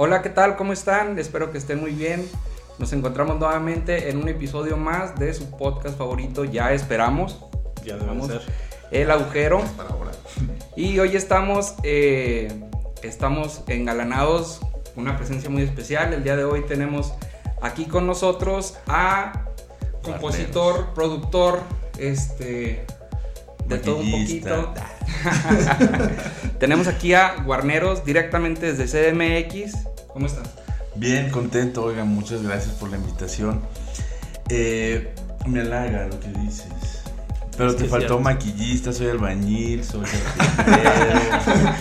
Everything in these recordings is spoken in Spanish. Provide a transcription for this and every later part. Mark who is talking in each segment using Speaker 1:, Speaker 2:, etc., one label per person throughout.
Speaker 1: Hola, ¿qué tal? ¿Cómo están? Espero que estén muy bien. Nos encontramos nuevamente en un episodio más de su podcast favorito, ya esperamos.
Speaker 2: Ya debe ser.
Speaker 1: El agujero.
Speaker 3: Para ahora.
Speaker 1: Y hoy estamos, eh, estamos engalanados, una presencia muy especial. El día de hoy tenemos aquí con nosotros a compositor, productor, este, de todo un poquito. tenemos aquí a Guarneros directamente desde CDMX. ¿Cómo estás?
Speaker 3: Bien, contento, oigan, muchas gracias por la invitación. Eh, me halaga lo que dices. Pero
Speaker 2: Es
Speaker 3: te faltó maquillista, soy albañil, soy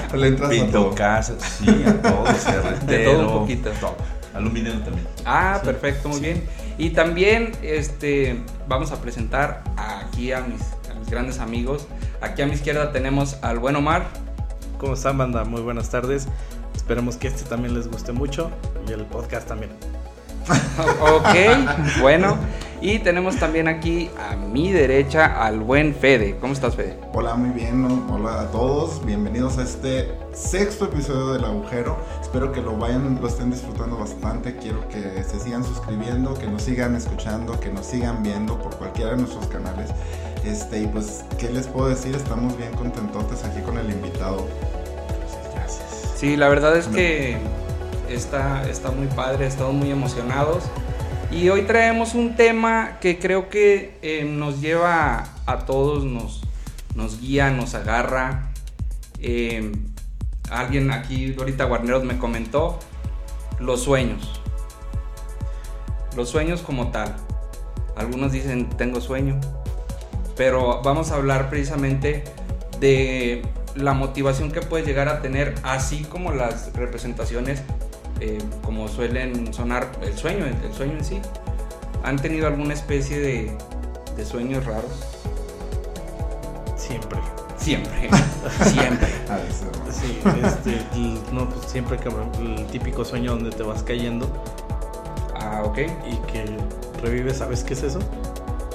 Speaker 3: carpintero, pinto casas, sí, a todo, cerretero,
Speaker 1: De todo un poquito.
Speaker 3: todo. Aluminio también.
Speaker 1: Ah,
Speaker 3: Sí.
Speaker 1: perfecto, muy bien. Y también este, vamos a presentar aquí a mis grandes amigos. Aquí a mi izquierda tenemos al buen Omar.
Speaker 2: ¿Cómo están, banda? Muy buenas tardes. Esperemos que este también les guste mucho y el podcast también.
Speaker 1: ok, bueno. Y tenemos también aquí a mi derecha al buen Fede. ¿Cómo estás, Fede?
Speaker 4: Hola, muy bien. Hola a todos. Bienvenidos a este sexto episodio del agujero. Espero que lo vayan, lo estén disfrutando bastante. Quiero que se sigan suscribiendo, que nos sigan escuchando, que nos sigan viendo por cualquiera de nuestros canales. Este, y pues, ¿qué les puedo decir? Estamos bien contentotes aquí con el invitado.
Speaker 3: Gracias, gracias.
Speaker 1: Sí, la verdad es que está, está muy padre, estamos muy emocionados. Y hoy traemos un tema que creo que eh, nos lleva a todos, nos, nos guía, nos agarra. Eh, alguien aquí, ahorita Guarneros me comentó, los sueños. Los sueños como tal. Algunos dicen, tengo sueño. Pero vamos a hablar precisamente de la motivación que puedes llegar a tener, así como las representaciones, eh, como suelen sonar el sueño, el, el sueño en sí. ¿Han tenido alguna especie de, de sueños raros?
Speaker 2: Siempre.
Speaker 1: Siempre, siempre.
Speaker 4: A veces, ¿no?
Speaker 2: Sí, este, el- no, pues siempre el típico sueño donde te vas cayendo
Speaker 1: Ah, ok.
Speaker 2: y que revives, ¿sabes qué es eso?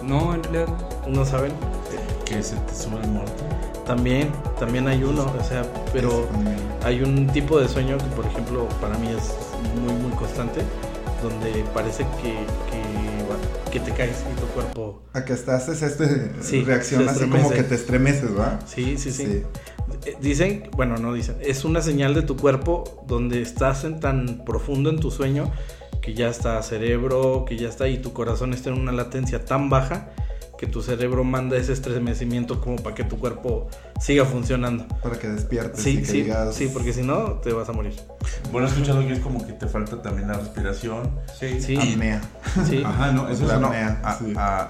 Speaker 1: No, en realidad.
Speaker 2: ¿No saben?
Speaker 3: Que se te sube el muerto.
Speaker 2: También, también hay uno, o sea, pero hay un tipo de sueño que, por ejemplo, para mí es muy, muy constante, donde parece que, que, te caes y tu cuerpo...
Speaker 4: A que hasta haces este
Speaker 2: Sí,
Speaker 4: reacción
Speaker 2: se
Speaker 4: así como que te estremeces, ¿va?
Speaker 2: Sí, sí, sí. Eh, Dicen, bueno, no dicen, es una señal de tu cuerpo donde estás en tan profundo en tu sueño que ya está cerebro, que ya está y tu corazón está en una latencia tan baja que tu cerebro manda ese estremecimiento como para que tu cuerpo siga funcionando.
Speaker 4: Para que despiertes y
Speaker 2: Sí,
Speaker 4: que
Speaker 2: sí,
Speaker 4: digas.
Speaker 2: sí, porque si no te vas a morir.
Speaker 3: Bueno, he escuchado que es como que te falta también la respiración.
Speaker 1: Sí.
Speaker 2: Sí,
Speaker 4: Apnea.
Speaker 2: sí.
Speaker 3: Ajá, no, eso
Speaker 4: La
Speaker 3: es no.
Speaker 4: apnea,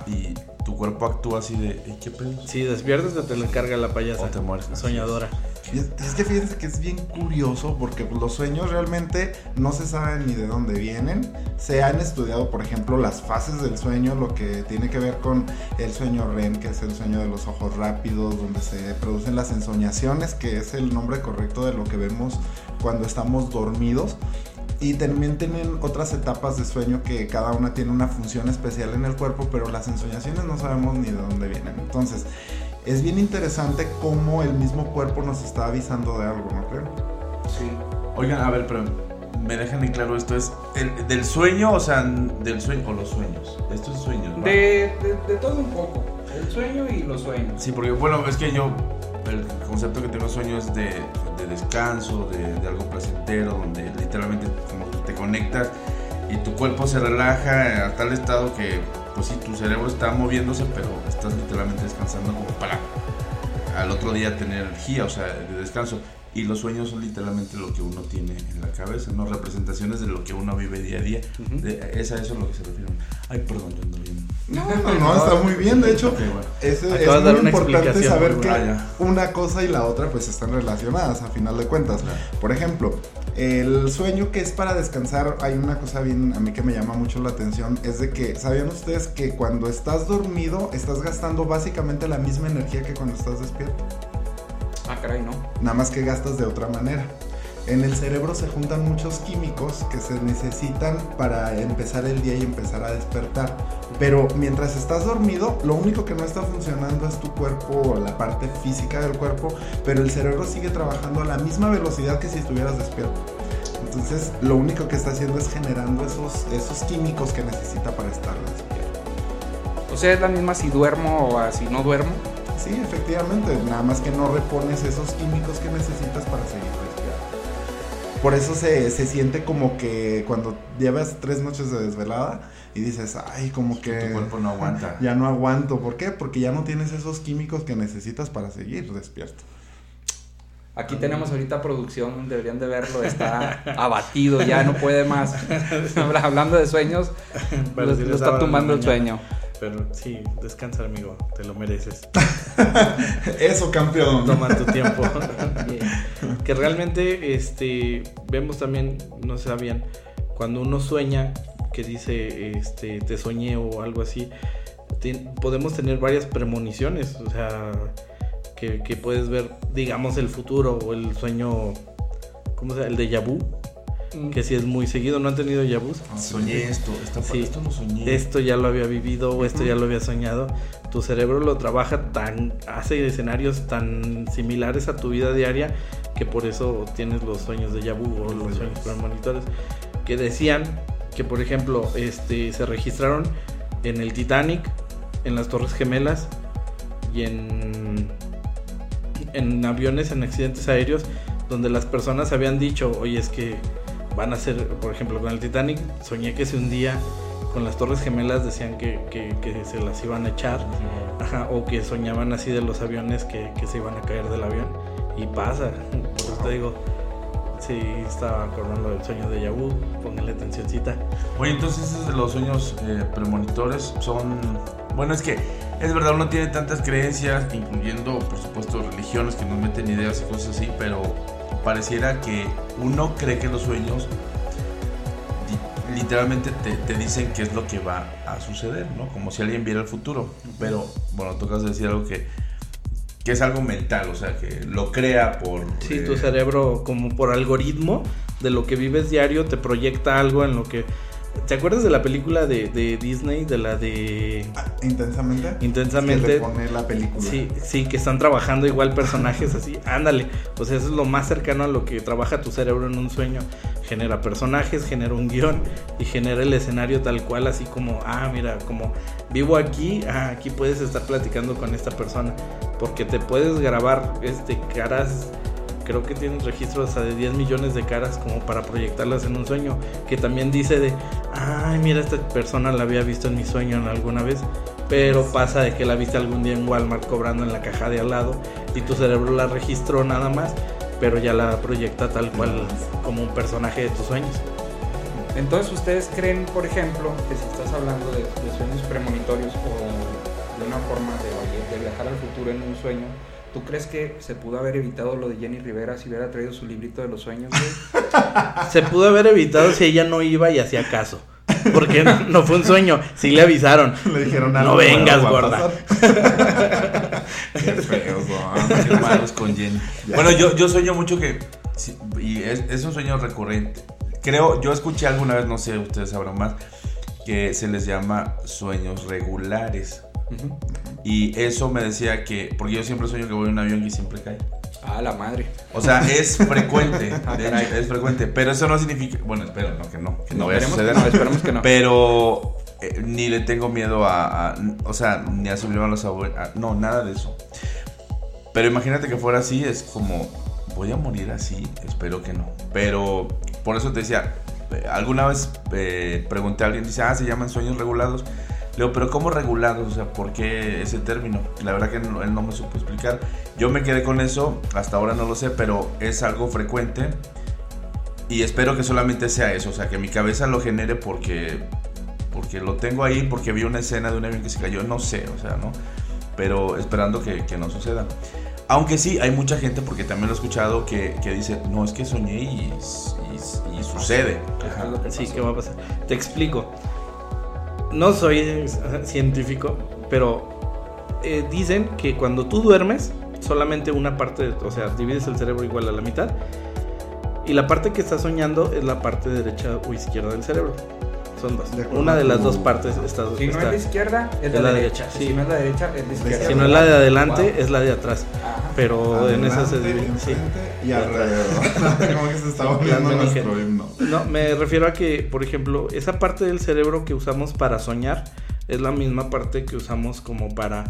Speaker 4: sí.
Speaker 3: y tu cuerpo actúa así de, "Ey, ¿qué pedo?
Speaker 2: Si despiertas te lo encarga la payasa
Speaker 3: O te mueres.
Speaker 2: soñadora.
Speaker 4: Y Es es que fíjense que es bien curioso porque los sueños realmente no se saben ni de dónde vienen. Se han estudiado, por ejemplo, las fases del sueño, lo que tiene que ver con el sueño REM, que es el sueño de los ojos rápidos, donde se producen las ensoñaciones, que es el nombre correcto de lo que vemos cuando estamos dormidos. Y también tienen otras etapas de sueño que cada una tiene una función especial en el cuerpo, pero las ensoñaciones no sabemos ni de dónde vienen. Entonces, es bien interesante cómo el mismo cuerpo nos está avisando de algo, ¿no creen?
Speaker 1: Sí.
Speaker 3: Oigan, a ver, pero me dejan en claro esto es el, del sueño, o sea, del sueño o los sueños. Estos sueños. ¿va?
Speaker 1: De, de, de todo un poco. El sueño y los sueños.
Speaker 3: Sí, porque bueno, es que yo el concepto que tengo de sueño es de, de descanso, de, de algo placentero, donde literalmente como que te conectas y tu cuerpo se relaja a tal estado que pues sí, tu cerebro está moviéndose, pero estás literalmente descansando como para al otro día tener energía, o sea, de descanso. Y los sueños son literalmente lo que uno tiene en la cabeza, ¿no? Representaciones de lo que uno vive día a día.
Speaker 1: Ujú.
Speaker 3: De- es a eso a lo que se refieren. Ay, perdón, yo ando bien.
Speaker 4: No, no, no, está muy bien. De hecho,
Speaker 3: Ok, bueno.
Speaker 4: es, es muy importante saber que
Speaker 3: buena.
Speaker 4: una cosa y la otra pues están relacionadas a final de cuentas.
Speaker 3: Claro.
Speaker 4: Por ejemplo, el sueño que es para descansar, hay una cosa bien a mí que me llama mucho la atención, es de que, ¿sabían ustedes que cuando estás dormido estás gastando básicamente la misma energía que cuando estás despierto?
Speaker 1: Ah, caray, no.
Speaker 4: nada más que gastas de otra manera. En el cerebro se juntan muchos químicos que se necesitan para empezar el día y empezar a despertar. Pero mientras estás dormido, lo único que no está funcionando es tu cuerpo, la parte física del cuerpo, pero el cerebro sigue trabajando a la misma velocidad que si estuvieras despierto. Entonces, lo único que está haciendo es generando esos, esos químicos que necesita para estar despierto.
Speaker 1: O sea, es la misma si duermo o si no duermo.
Speaker 4: Sí, efectivamente, nada más que no repones esos químicos que necesitas para seguir despierto. Por eso se, se siente como que cuando llevas tres noches de desvelada y dices, ay, como que...
Speaker 3: Tu cuerpo no aguanta.
Speaker 4: Ya no aguanto. ¿Por qué? Porque ya no tienes esos químicos que necesitas para seguir despierto.
Speaker 1: Aquí tenemos ahorita producción, deberían de verlo, está abatido, ya no puede más. Hablando de sueños,
Speaker 2: Pero
Speaker 1: lo,
Speaker 2: sí
Speaker 1: lo está tumbando el sueño.
Speaker 2: Pero sí, descansa, amigo, te lo mereces.
Speaker 4: Eso, campeón.
Speaker 2: Toma tu tiempo. Que realmente, este, vemos también, no sabían, cuando uno sueña, que dice, este, te soñé o algo así, te- podemos tener varias premoniciones, o sea, que, que puedes ver, digamos, el futuro o el sueño, ¿cómo se llama? El de vu, que si es muy seguido, ¿no han tenido déjà vus?
Speaker 3: Soñé esto, esta
Speaker 2: Sí.
Speaker 3: esto lo soñé.
Speaker 2: esto ya lo había vivido o esto ya lo había soñado. Tu cerebro lo trabaja tan, hace escenarios tan similares a tu vida diaria que por eso tienes los sueños de Yabu o los sueños premonitorios. Que decían que, por ejemplo, este, se registraron en el Titanic, en las Torres Gemelas y en, en aviones, en accidentes aéreos, donde las personas habían dicho, oye, es que van a ser, por ejemplo, con el Titanic, soñé que se hundía, con las Torres Gemelas decían que, que- que se las iban a echar, ajá, o que soñaban así de los aviones que, que se iban a caer del avión, y pasa, por eso te digo, sí, estaba acordando del sueño de Yabu, póngale atencióncita.
Speaker 3: Oye, entonces los sueños eh, premonitores son... Bueno, es que es verdad, uno tiene tantas creencias, incluyendo, por supuesto, religiones que nos meten ideas y cosas así, pero pareciera que uno cree que los sueños li- literalmente te, te dicen qué es lo que va a suceder, ¿no? Como si alguien viera el futuro. Pero, bueno, tocas decir algo que, que es algo mental, o sea, que lo crea por...
Speaker 2: Sí,
Speaker 3: eh,
Speaker 2: tu cerebro como por algoritmo de lo que vives diario te proyecta algo en lo que... ¿Te acuerdas de la película de, de Disney, de la de...
Speaker 4: Ah, Intensamente.
Speaker 2: Intensamente.
Speaker 4: Que le pone la película.
Speaker 2: Sí, sí, que están trabajando igual personajes así. Ándale. O sea, eso es lo más cercano a lo que trabaja tu cerebro en un sueño. Genera personajes, genera un guion y genera el escenario tal cual, así como, ah, mira, como vivo aquí, ah, aquí puedes estar platicando con esta persona. Porque te puedes grabar este caras. Creo que tienes registros hasta de 10 millones de caras como para proyectarlas en un sueño. Que también dice de, ay, mira, esta persona la había visto en mi sueño en alguna vez. Pero pasa de que la viste algún día en Walmart cobrando en la caja de al lado y tu cerebro la registró nada más, pero ya la proyecta tal cual como un personaje de tus sueños.
Speaker 1: Entonces, ¿ustedes creen, por ejemplo, que si estás hablando de, de sueños premonitorios o de una forma de, futuro en un sueño, ¿tú crees que se pudo haber evitado lo de Jenny Rivera si hubiera traído su librito de los sueños? güey?
Speaker 2: Se pudo haber evitado si ella no iba y hacía caso. Porque no, no fue un sueño, sí le avisaron.
Speaker 4: Le dijeron
Speaker 2: No vengas, gorda.
Speaker 4: Qué feos son.
Speaker 3: Qué malos con Jenny. Bueno, yo, yo sueño mucho que. y es, es un sueño recurrente. Creo, yo escuché alguna vez, no sé, ustedes sabrán más, que se les llama sueños regulares. Y eso me decía que. Porque yo siempre sueño que voy en un avión y siempre cae.
Speaker 1: Ah, la madre.
Speaker 3: O sea, es frecuente.
Speaker 1: Ah,
Speaker 3: de hecho,
Speaker 1: caray.
Speaker 3: es frecuente. Pero eso no significa. Bueno, espero, no, que no. Que no vaya a suceder.
Speaker 1: no, esperemos que no.
Speaker 3: Pero eh, ni le tengo miedo a, a- O sea, ni a subirme a los abuelos. No, nada de eso. Pero imagínate que fuera así, es como. Voy a morir así, espero que no. Pero por eso te decía, eh, alguna vez eh, pregunté a alguien, dice, ah, se llaman sueños regulados. Le digo, pero ¿cómo regulados? O sea, ¿por qué ese término? La verdad que no- él no me supo explicar. Yo me quedé con eso, hasta ahora no lo sé, pero es algo frecuente. Y espero que solamente sea eso, o sea, que mi cabeza lo genere porque, porque lo tengo ahí, porque vi una escena de un avión que se cayó, no sé, o sea, ¿no? Pero esperando que, que no suceda. Aunque sí, hay mucha gente, porque también lo he escuchado, que, que dice, no, es que soñé y, y- y sucede. Ajá.
Speaker 2: Sí. ¿qué va a pasar? Te explico. No soy científico, pero eh, dicen que cuando tú duermes, solamente una parte, o sea, divides el cerebro igual a la mitad. Y la parte que estás soñando es la parte derecha o izquierda del cerebro. Son dos.
Speaker 4: De
Speaker 2: Una de las dos partes está.
Speaker 1: Si no es la izquierda, es,
Speaker 2: es
Speaker 1: la,
Speaker 2: la
Speaker 1: derecha.
Speaker 2: derecha, sí.
Speaker 1: Si no es la derecha, es la izquierda.
Speaker 2: si no es la de adelante,
Speaker 1: Wow.
Speaker 2: es la de atrás.
Speaker 1: Ajá.
Speaker 2: Pero en esa se divide. sí.
Speaker 4: y alrededor. Como que se está
Speaker 2: Las
Speaker 4: volviendo
Speaker 2: meninges.
Speaker 4: nuestro himno.
Speaker 2: No, me refiero a que, por ejemplo, esa parte del cerebro que usamos para soñar es la misma parte que usamos como para,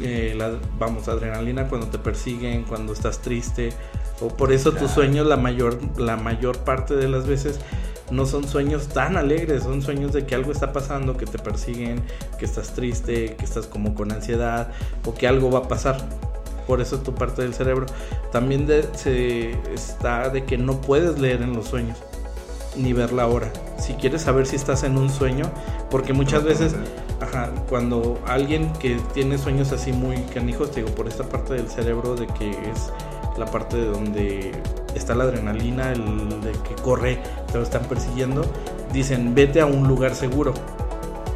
Speaker 2: eh, la, vamos, adrenalina cuando te persiguen, cuando estás triste. O por eso tus sueños la mayor, la mayor parte de las veces no son sueños tan alegres, son sueños de que algo está pasando, que te persiguen, que estás triste, que estás como con ansiedad o que algo va a pasar. Por eso tu parte del cerebro. También de- se está de que no puedes leer en los sueños ni ver la hora. Si quieres saber si estás en un sueño, porque muchas veces, ajá, cuando alguien que tiene sueños así muy canijos, te digo, por esta parte del cerebro de que es la parte de donde está la adrenalina, el de que corre, te lo están persiguiendo, dicen, vete a un lugar seguro.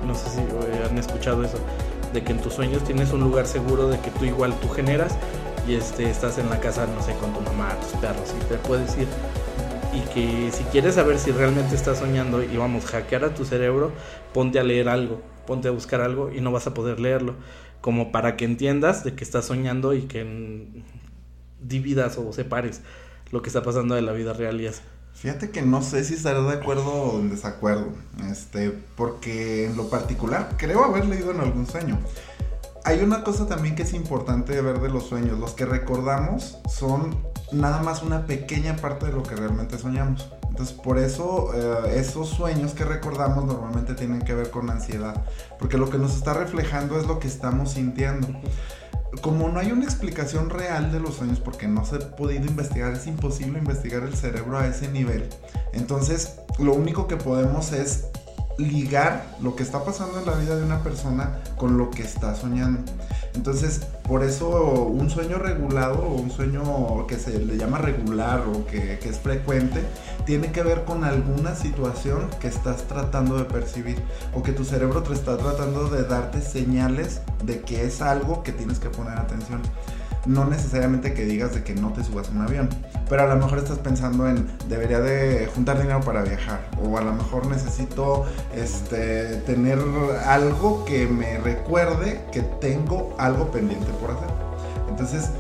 Speaker 2: No sé si eh, han escuchado eso, de que en tus sueños tienes un lugar seguro, de que tú igual tú generas y este, estás en la casa, no sé, con tu mamá, tus perros, y te puedes ir. Y que si quieres saber si realmente estás soñando y vamos, hackear a tu cerebro, ponte a leer algo, ponte a buscar algo y no vas a poder leerlo, como para que entiendas de que estás soñando y que dividas o separes lo que está pasando de la vida real y eso.
Speaker 4: Fíjate que no sé si estaré de acuerdo o en desacuerdo, este, porque en lo particular creo haber leído en algún sueño. Hay una cosa también que es importante ver de los sueños, los que recordamos son nada más una pequeña parte de lo que realmente soñamos. Entonces por eso eh, esos sueños que recordamos normalmente tienen que ver con ansiedad, porque lo que nos está reflejando es lo que estamos sintiendo como no hay una explicación real de los sueños porque no se ha podido investigar, es imposible investigar el cerebro a ese nivel. Entonces, lo único que podemos es ligar lo que está pasando en la vida de una persona con lo que está soñando. Entonces, por eso un sueño regulado o un sueño que se le llama regular o que, es frecuente, tiene que ver con alguna situación que estás tratando de percibir o que tu cerebro te está tratando de darte señales de que es algo que tienes que poner atención. No necesariamente que digas de que no te subas a un avión, pero a lo mejor estás pensando en debería de juntar dinero para viajar o a lo mejor necesito este, tener algo que me recuerde que tengo algo pendiente por hacer. Entonces,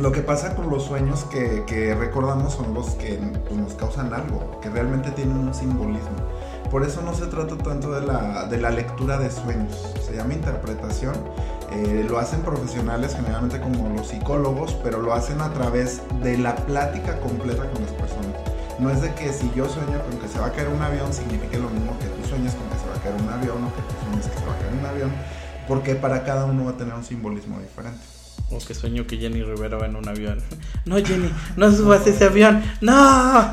Speaker 4: lo que pasa con los sueños que, recordamos son los que pues, nos causan algo, que realmente tienen un simbolismo. Por eso no se trata tanto de la, de la lectura de sueños, se llama interpretación. Eh, lo hacen profesionales generalmente como los psicólogos, pero lo hacen a través de la plática completa con las personas. No es de que si yo sueño con que se va a caer un avión, signifique lo mismo que tú sueñes con que se va a caer un avión o que tú sueñes que se va a caer un avión, porque para cada uno va a tener un simbolismo diferente.
Speaker 2: O que sueño que Jenny Rivera va en un avión. No, Jenny, no subas ese avión. No.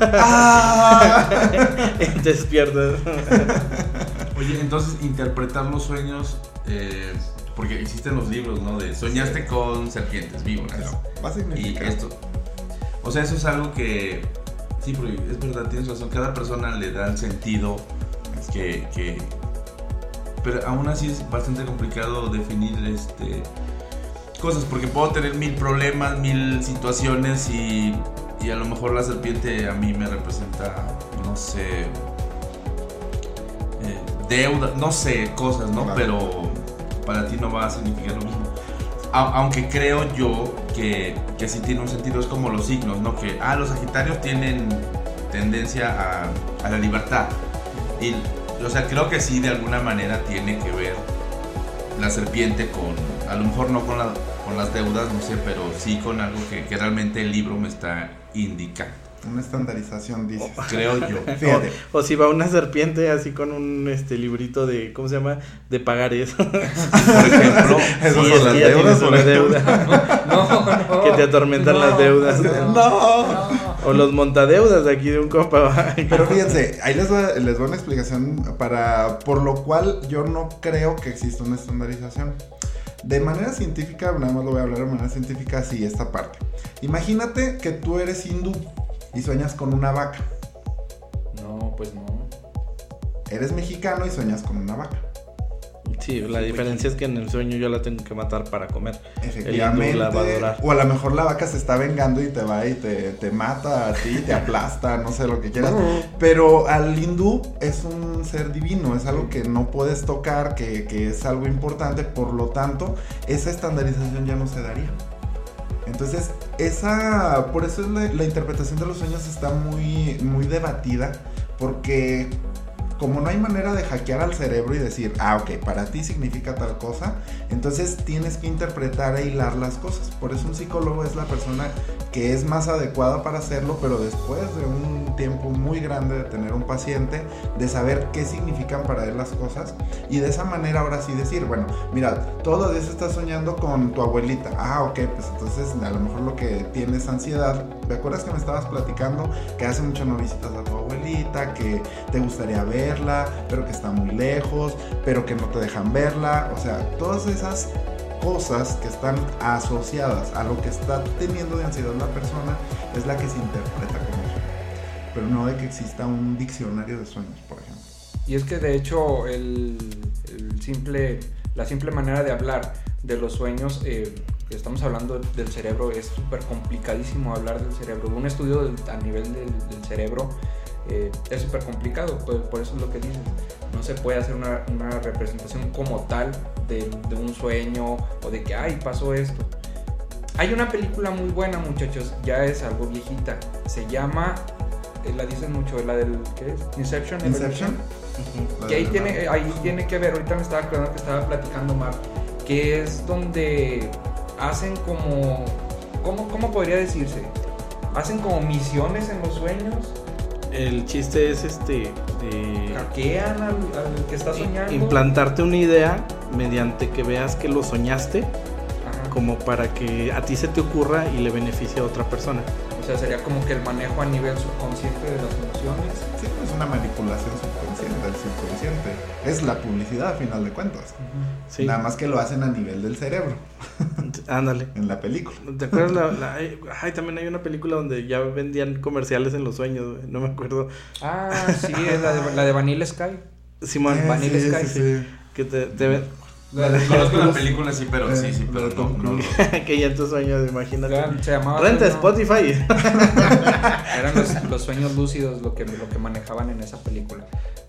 Speaker 2: Entonces pierdes.
Speaker 3: Oye, entonces interpretar los sueños, eh, porque existen los libros, ¿no? De soñaste con serpientes, víboras.
Speaker 4: Va a
Speaker 3: Y esto, o sea, eso es algo que, sí, pero es verdad, tienes razón, cada persona le da el sentido que, que- pero aún así es bastante complicado definir este cosas, porque puedo tener mil problemas, mil situaciones y, y a lo mejor la serpiente a mí me representa, no sé, eh, deuda, no sé, cosas, ¿no?
Speaker 4: Claro.
Speaker 3: Pero para ti no va a significar lo mismo. A- aunque creo yo que, que sí tiene un sentido, es como los signos, ¿no? Que, ah, los Sagitarios tienen tendencia a, a la libertad. Y, o sea, creo que sí, de alguna manera tiene que ver la serpiente con, a lo mejor no con, la- con las deudas, no sé, pero sí con algo que, que realmente el libro me está indicando.
Speaker 4: Una estandarización, dices.
Speaker 3: Creo yo.
Speaker 4: Fíjate.
Speaker 2: O, o si va una serpiente así con un este librito de, ¿cómo se llama? De pagares.
Speaker 3: Por ejemplo,
Speaker 4: Esas
Speaker 2: Sí,
Speaker 4: son
Speaker 2: es
Speaker 4: las deudas,
Speaker 2: una deuda.
Speaker 1: No, no.
Speaker 2: que te atormentan
Speaker 1: No,
Speaker 2: las deudas.
Speaker 4: No.
Speaker 2: O los montadeudas de aquí de un compa. va.
Speaker 4: Pero fíjense, ahí les va, les doy una explicación para, por lo cual yo no creo que exista una estandarización. De manera científica, nada más lo voy a hablar de manera científica, sí, esta parte. Imagínate que tú eres hindú y sueñas con una vaca.
Speaker 1: No, pues no.
Speaker 4: Eres mexicano y sueñas con una vaca.
Speaker 2: Sí, la diferencia es que en el sueño yo la tengo que matar para comer.
Speaker 4: Efectivamente.
Speaker 2: La va a adorar.
Speaker 4: O a lo mejor la vaca se está vengando y te va y te, te mata a ti, te aplasta, no sé lo que quieras. Pero al hindú es un ser divino, es algo que no puedes tocar, que, que es algo importante, por lo tanto, esa estandarización ya no se daría. Entonces, esa, por eso es la, la interpretación de los sueños está muy, muy debatida, porque como no hay manera de hackear al cerebro y decir, ah, ok, para ti significa tal cosa, entonces tienes que interpretar e hilar las cosas. Por eso un psicólogo es la persona que es más adecuada para hacerlo, pero después de un tiempo muy grande de tener un paciente, de saber qué significan para él las cosas y de esa manera ahora sí decir, bueno, mira, todos los días estás soñando con tu abuelita. Ah, ok, pues entonces a lo mejor lo que tienes es ansiedad. ¿Te acuerdas que me estabas platicando que hace mucho no visitas a tu abuelita, que te gustaría verla, pero que está muy lejos, pero que no te dejan verla? O sea, todas esas cosas que están asociadas a lo que está teniendo de ansiedad la persona es la que se interpreta como sueño. Pero no de que exista un diccionario de sueños, por ejemplo.
Speaker 1: Y es que de hecho el, el simple, la simple manera de hablar de los sueños, eh, estamos hablando del cerebro, es súper complicadísimo hablar del cerebro. Un estudio del- a nivel del, del cerebro eh, es súper complicado, por, por eso es lo que dicen. No se puede hacer una, una representación como tal de, de un sueño o de que, ay, pasó esto. Hay una película muy buena, muchachos, ya es algo viejita. Se llama, eh, la dicen mucho, la del, ¿qué es? Inception.
Speaker 4: Inception.
Speaker 1: Que ahí tiene, ahí tiene que ver, ahorita me estaba acordando que estaba platicando Mar, que es donde hacen como, ¿cómo, cómo podría decirse? Hacen como misiones en los sueños,
Speaker 2: El chiste es este de
Speaker 1: hackean al, al que está soñando.
Speaker 2: implantarte una idea mediante que veas que lo soñaste,
Speaker 1: Ajá.
Speaker 2: como para que a ti se te ocurra y le beneficie a otra persona.
Speaker 1: O sea, sería como que el manejo a nivel subconsciente de las emociones.
Speaker 4: Sí, es una manipulación subconsciente subconsciente. Es la publicidad a final de cuentas.
Speaker 2: Sí,
Speaker 4: Nada más que lo hacen a nivel del cerebro,
Speaker 2: ándale.
Speaker 4: en la película.
Speaker 2: ¿Te acuerdas? La, la- ay, ay, también hay una película donde ya vendían comerciales en los sueños, güey, no me acuerdo.
Speaker 1: Ah, sí, es la de, la de Vanilla Sky.
Speaker 2: Simón,
Speaker 4: Eh,
Speaker 1: Vanilla
Speaker 4: sí,
Speaker 1: Sky.
Speaker 4: sí, sí.
Speaker 2: que te, te
Speaker 3: Conozco la película, sí, pero
Speaker 4: Eh,
Speaker 3: sí, sí, pero
Speaker 4: la de
Speaker 3: no,
Speaker 2: que ya en tus sueños, imagínate.
Speaker 1: se llamaba
Speaker 2: Renta Spotify.
Speaker 1: Eran los, los sueños lúcidos lo que, lo que manejaban en esa película.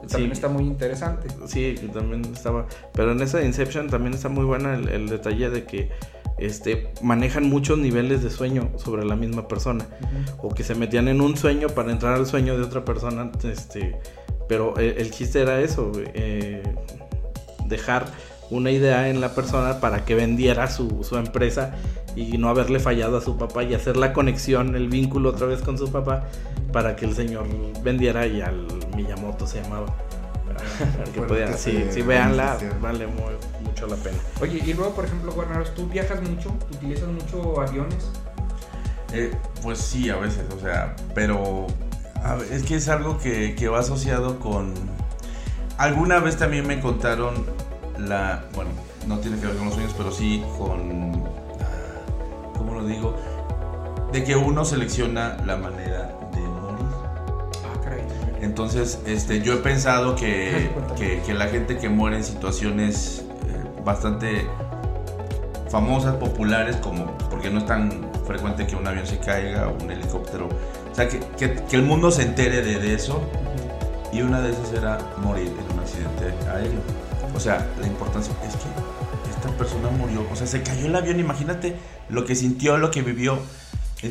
Speaker 1: También
Speaker 2: Sí.
Speaker 1: está muy interesante.
Speaker 2: Sí, también estaba. Pero en esa Inception también está muy buena el, el detalle de que este manejan muchos niveles de sueño sobre la misma persona. O que se metían en un sueño para entrar al sueño de otra persona. Este. Pero el, el chiste era eso, eh, dejar una idea en la persona para que vendiera su, su empresa y no haberle fallado a su papá y hacer la conexión, el vínculo otra vez con su papá para que el señor vendiera y al Miyamoto se llamaba. que
Speaker 4: Bueno,
Speaker 2: podía,
Speaker 4: que
Speaker 2: sí, sí, véanla, vale muy- mucho la pena.
Speaker 1: Oye, y luego, por ejemplo, Guarneros, ¿tú viajas mucho? ¿Utilizas mucho aviones?
Speaker 3: Eh, pues sí, a veces, o sea, pero a es que es algo que, que va asociado con... Alguna vez también me contaron la... Bueno, no tiene que ver con los sueños, pero sí con... ah, ¿Cómo lo digo? De que uno selecciona la manera de morir.
Speaker 1: Ah, caray.
Speaker 3: Entonces, este, yo he pensado que, que, que la gente que muere en situaciones eh, bastante famosas, populares, como porque no es tan frecuente que un avión se caiga o un helicóptero, o sea, que, que- que el mundo se entere de, de eso y una de esas era morir en un accidente aéreo. O sea, la importancia es que esta persona murió, o sea, se cayó el avión, imagínate lo que sintió, lo que vivió.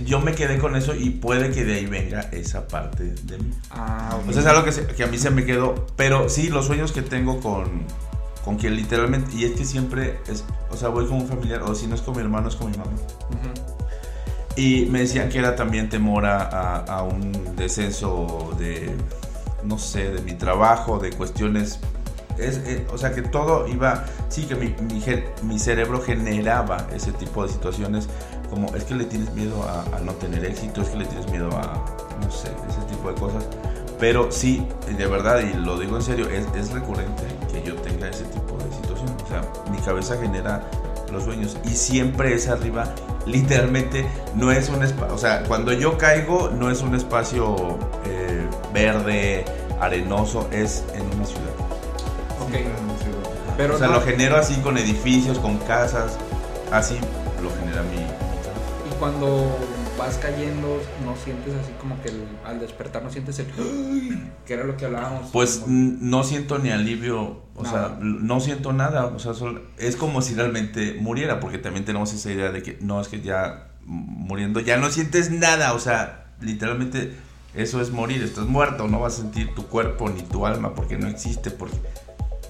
Speaker 3: Yo me quedé con eso y puede que de ahí venga esa parte de mí.
Speaker 1: Ah.
Speaker 3: O sea, es algo que, se- que a mí se me quedó. Pero sí, los sueños que tengo con, con quien literalmente. Y es que siempre es. O sea, voy con un familiar. O si no es con mi hermano, es con mi mamá. Y me decían que era también temor a, a- a un descenso de. No sé, de mi trabajo, de cuestiones. Es, eh, o sea, que todo iba. Sí, que mi, cerebro generaba ese tipo de situaciones. Como es que le tienes miedo a, no tener éxito, es que le tienes miedo a. No sé, ese tipo de cosas. Pero sí, de verdad, y lo digo en serio, es, es recurrente que yo tenga ese tipo de situación. O sea, mi cabeza genera los sueños y siempre es arriba. Literalmente no es un espacio, o sea, cuando yo caigo no es un espacio eh, verde, arenoso, es en una ciudad.
Speaker 1: Pero
Speaker 3: o sea,
Speaker 1: no-
Speaker 3: lo genero así con edificios, con casas, así lo genera mi...
Speaker 1: Y cuando vas cayendo, no sientes así como que el- al despertar no sientes el... que era lo que hablábamos.
Speaker 3: Pues
Speaker 1: como-
Speaker 3: no siento ni alivio, o
Speaker 1: Nada.
Speaker 3: sea, no siento nada, o sea, es como si realmente muriera, porque también tenemos esa idea de que no, es que ya muriendo ya no sientes nada, o sea, literalmente eso es morir, estás muerto, no vas a sentir tu cuerpo ni tu alma porque no existe, porque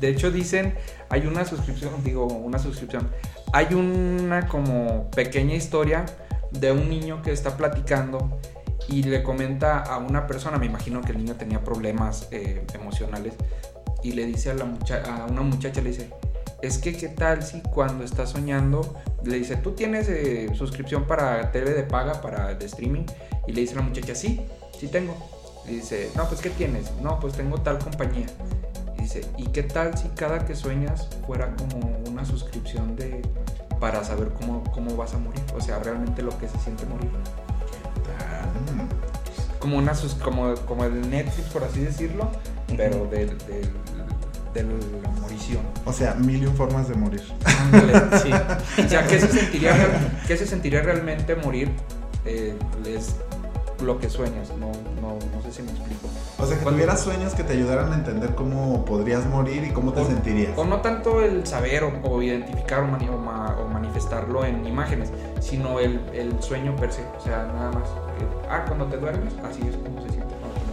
Speaker 1: De hecho dicen, hay una suscripción, digo, una suscripción. Hay una como pequeña historia de un niño que está platicando y le comenta a una persona, me imagino que el niño tenía problemas eh, emocionales, y le dice a, la mucha- a una muchacha, le dice, es que qué tal si cuando estás soñando, le dice, tú tienes eh, suscripción para tele de paga, para de streaming, y le dice la muchacha, sí, sí tengo. Y dice, no, pues ¿qué tienes? No, pues tengo tal compañía. Dice, ¿y qué tal si cada que sueñas fuera como una suscripción de para saber cómo, cómo vas a morir? O sea, realmente lo que se siente morir.
Speaker 4: Mm.
Speaker 1: Como una sus- como, como el Netflix, por así decirlo, pero del, del, de la morición.
Speaker 4: O sea, mil y un formas de morir.
Speaker 1: Sí. O sea, ¿qué se sentiría, real- qué se sentiría realmente morir? Eh, es lo que sueñas, no, no, no sé si me explico.
Speaker 4: O sea, que
Speaker 1: Cuando-
Speaker 4: tuvieras sueños que te ayudaran a entender cómo podrías morir y cómo te
Speaker 1: O-
Speaker 4: sentirías.
Speaker 1: O no tanto el saber o, o identificar o, mani- o ma- o manifestarlo en imágenes, sino el, el sueño per se. O sea, nada más. eh, ah, cuando te duermes, así es como se siente cuando te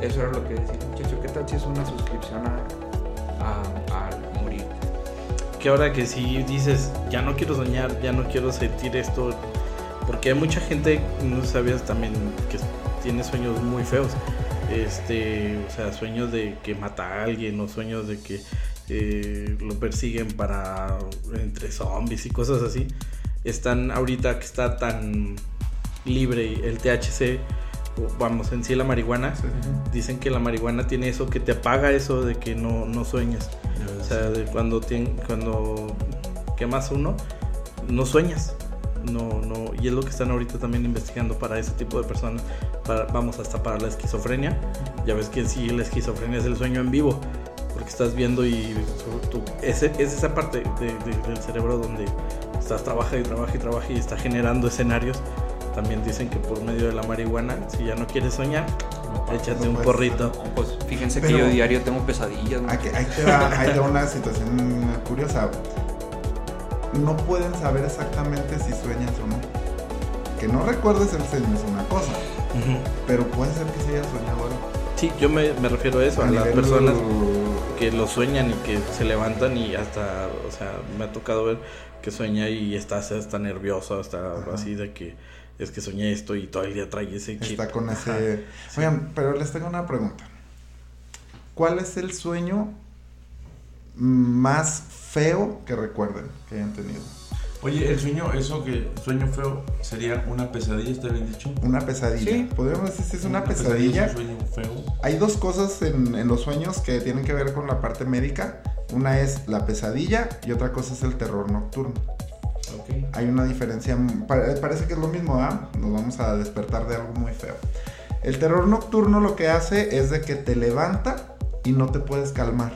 Speaker 1: mueres. Eso era lo que decía muchacho. ¿Qué tal si es una suscripción a, a, a morir?
Speaker 2: Que ahora que si dices, ya no quiero soñar, ya no quiero sentir esto, porque hay mucha gente, no sabías también, que tiene sueños muy feos. Este, o sea, sueños de que mata a alguien, o sueños de que eh, lo persiguen para entre zombies y cosas así. Están ahorita que está tan libre el THC, o vamos, en sí la marihuana. Dicen que la marihuana tiene eso que te apaga eso de que no, no sueñas. O sea, de cuando, tien- cuando quemas uno, no sueñas. No, no, y es lo que están ahorita también investigando para ese tipo de personas. Para, vamos, hasta para la esquizofrenia. Ya ves que sí, la esquizofrenia es el sueño en vivo. Porque estás viendo y tú- ese, es esa parte de- de- del cerebro donde estás trabaja y trabaja y trabaja y está generando escenarios. También dicen que por medio de la marihuana, si ya no quieres soñar, échate
Speaker 4: no
Speaker 2: un
Speaker 4: puedes.
Speaker 2: porrito.
Speaker 1: No, pues fíjense que yo diario tengo pesadillas.
Speaker 4: Aquí, ahí, te va, ahí te va una situación curiosa. No pueden saber exactamente si sueñas o no. Que no recuerdes el sueño es una cosa, Pero puede ser que se haya soñado algo.
Speaker 2: Sí, yo me, me refiero a eso, a, las personas que lo sueñan y que se levantan y hasta, o sea, me ha tocado ver que sueña y está, está nervioso, está
Speaker 4: Ajá.
Speaker 2: así de que es que soñé esto y todo el día trae ese chip.
Speaker 4: Está con
Speaker 2: Ajá.
Speaker 4: ese. Oigan, pero les tengo una pregunta. ¿Cuál es el sueño más feo que recuerden que hayan tenido?
Speaker 3: Oye, el sueño, eso que sueño feo sería una pesadilla, ¿está bien dicho?
Speaker 4: Una pesadilla.
Speaker 1: Sí.
Speaker 4: Podríamos decir si es una pesadilla.
Speaker 3: es un sueño feo.
Speaker 4: Hay dos cosas en, en los sueños que tienen que ver con la parte médica. Una es la pesadilla y otra cosa es el terror nocturno.
Speaker 1: Ok.
Speaker 4: Hay una diferencia, pa- parece que es lo mismo, ¿ah? Nos vamos a despertar de algo muy feo. El terror nocturno lo que hace es de que te levanta y no te puedes calmar.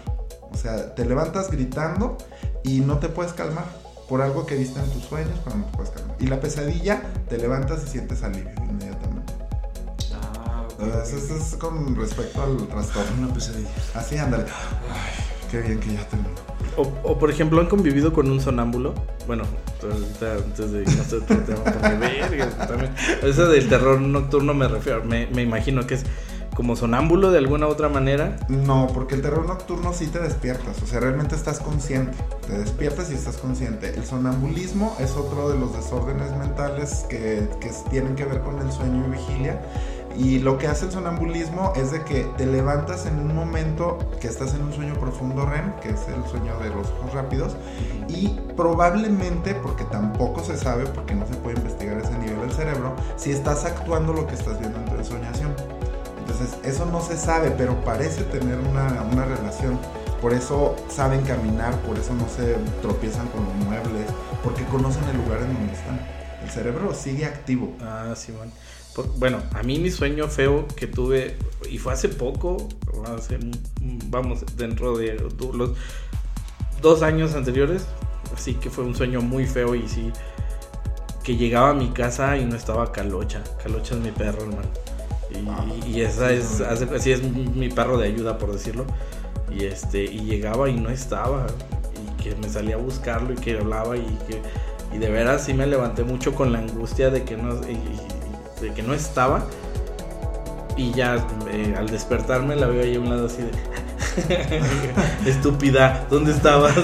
Speaker 4: O sea, te levantas gritando y no te puedes calmar por algo que viste en tus sueños, pero no te puedes calmar. Y la pesadilla, te levantas y sientes alivio inmediatamente.
Speaker 1: Ah, ok,
Speaker 4: Entonces,
Speaker 1: ok,
Speaker 4: eso es con respecto al trastorno.
Speaker 3: Una pesadilla.
Speaker 4: Así, ándale. Ay, qué bien que ya terminó.
Speaker 2: O, o, por ejemplo, han convivido con un sonámbulo. Bueno, ahorita antes de irnos a otro tema, porque verga, también. Eso del terror nocturno me refiero, me, me imagino que es como sonámbulo de alguna otra manera.
Speaker 4: No, porque el terror nocturno sí te despiertas, o sea, realmente estás consciente, te despiertas y estás consciente. El sonambulismo es otro de los desórdenes mentales que, que tienen que ver con el sueño y vigilia. Y lo que hace el sonambulismo es de que te levantas en un momento que estás en un sueño profundo REM, que es el sueño de los ojos rápidos, y probablemente, porque tampoco se sabe, porque no se puede investigar ese nivel del cerebro, si estás actuando lo que estás viendo en tu ensoñación. Entonces, eso no se sabe, pero parece tener una, una relación. Por eso saben caminar, por eso no se tropiezan con los muebles, porque conocen el lugar en donde están. El cerebro sigue activo.
Speaker 2: Ah, sí, bueno. Bueno, a mí mi sueño feo que tuve, y fue hace poco, hace, vamos, dentro de los... dos años anteriores, así que fue un sueño muy feo y sí, que llegaba a mi casa y no estaba Calocha. Calocha es mi perro, hermano. Y, esa es, así es mi perro de ayuda, por decirlo. Y este, y llegaba y no estaba. Y que me salía a buscarlo y que hablaba y que. Y de veras sí me levanté mucho con la angustia de que no, y- de que no estaba. Y ya eh, al despertarme la veo ahí a un lado así de. Estúpida, ¿dónde estabas?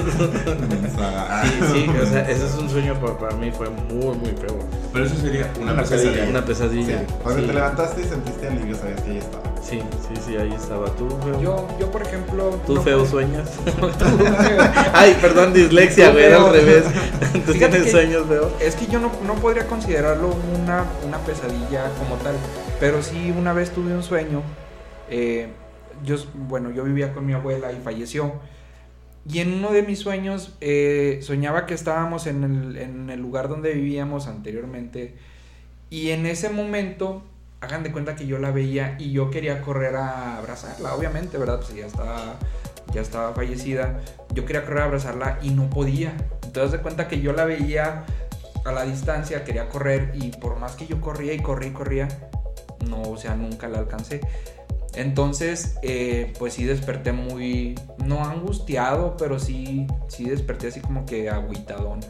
Speaker 2: Sí, sí, o sea, ese es un sueño para, para mí, fue muy, muy feo.
Speaker 3: Pero eso sería una,
Speaker 4: Una
Speaker 3: pesadilla.
Speaker 4: pesadilla.
Speaker 2: Una
Speaker 4: Sí,
Speaker 2: pesadilla.
Speaker 4: Cuando
Speaker 2: sí.
Speaker 4: te levantaste y sentiste alivio, sabías que ya estaba.
Speaker 2: Sí, sí, sí, ahí estaba. ¿Tú, feo?
Speaker 1: Yo, yo por ejemplo.
Speaker 2: ¿Tú,
Speaker 1: no
Speaker 2: feo,
Speaker 1: puedo-
Speaker 2: sueñas? Ay, perdón, dislexia,
Speaker 1: Tú,
Speaker 2: güey, era
Speaker 1: feo.
Speaker 2: al revés. ¿Tú
Speaker 1: Fíjate
Speaker 2: tienes
Speaker 1: que-
Speaker 2: sueños, feo?
Speaker 1: Es que yo no, no podría considerarlo una, una pesadilla como tal, pero sí una vez tuve un sueño, eh, yo, bueno, yo vivía con mi abuela y falleció, y en uno de mis sueños eh, soñaba que estábamos en el, en el lugar donde vivíamos anteriormente, y en ese momento, hagan de cuenta que yo la veía y yo quería correr a abrazarla, obviamente, ¿verdad? Pues ya estaba, ya estaba fallecida, yo quería correr a abrazarla y no podía, entonces de cuenta que yo la veía a la distancia, quería correr y por más que yo corría y corría y corría, no, o sea, nunca la alcancé. Entonces, eh, pues sí desperté muy, no angustiado, pero sí, sí desperté así como que agüitadón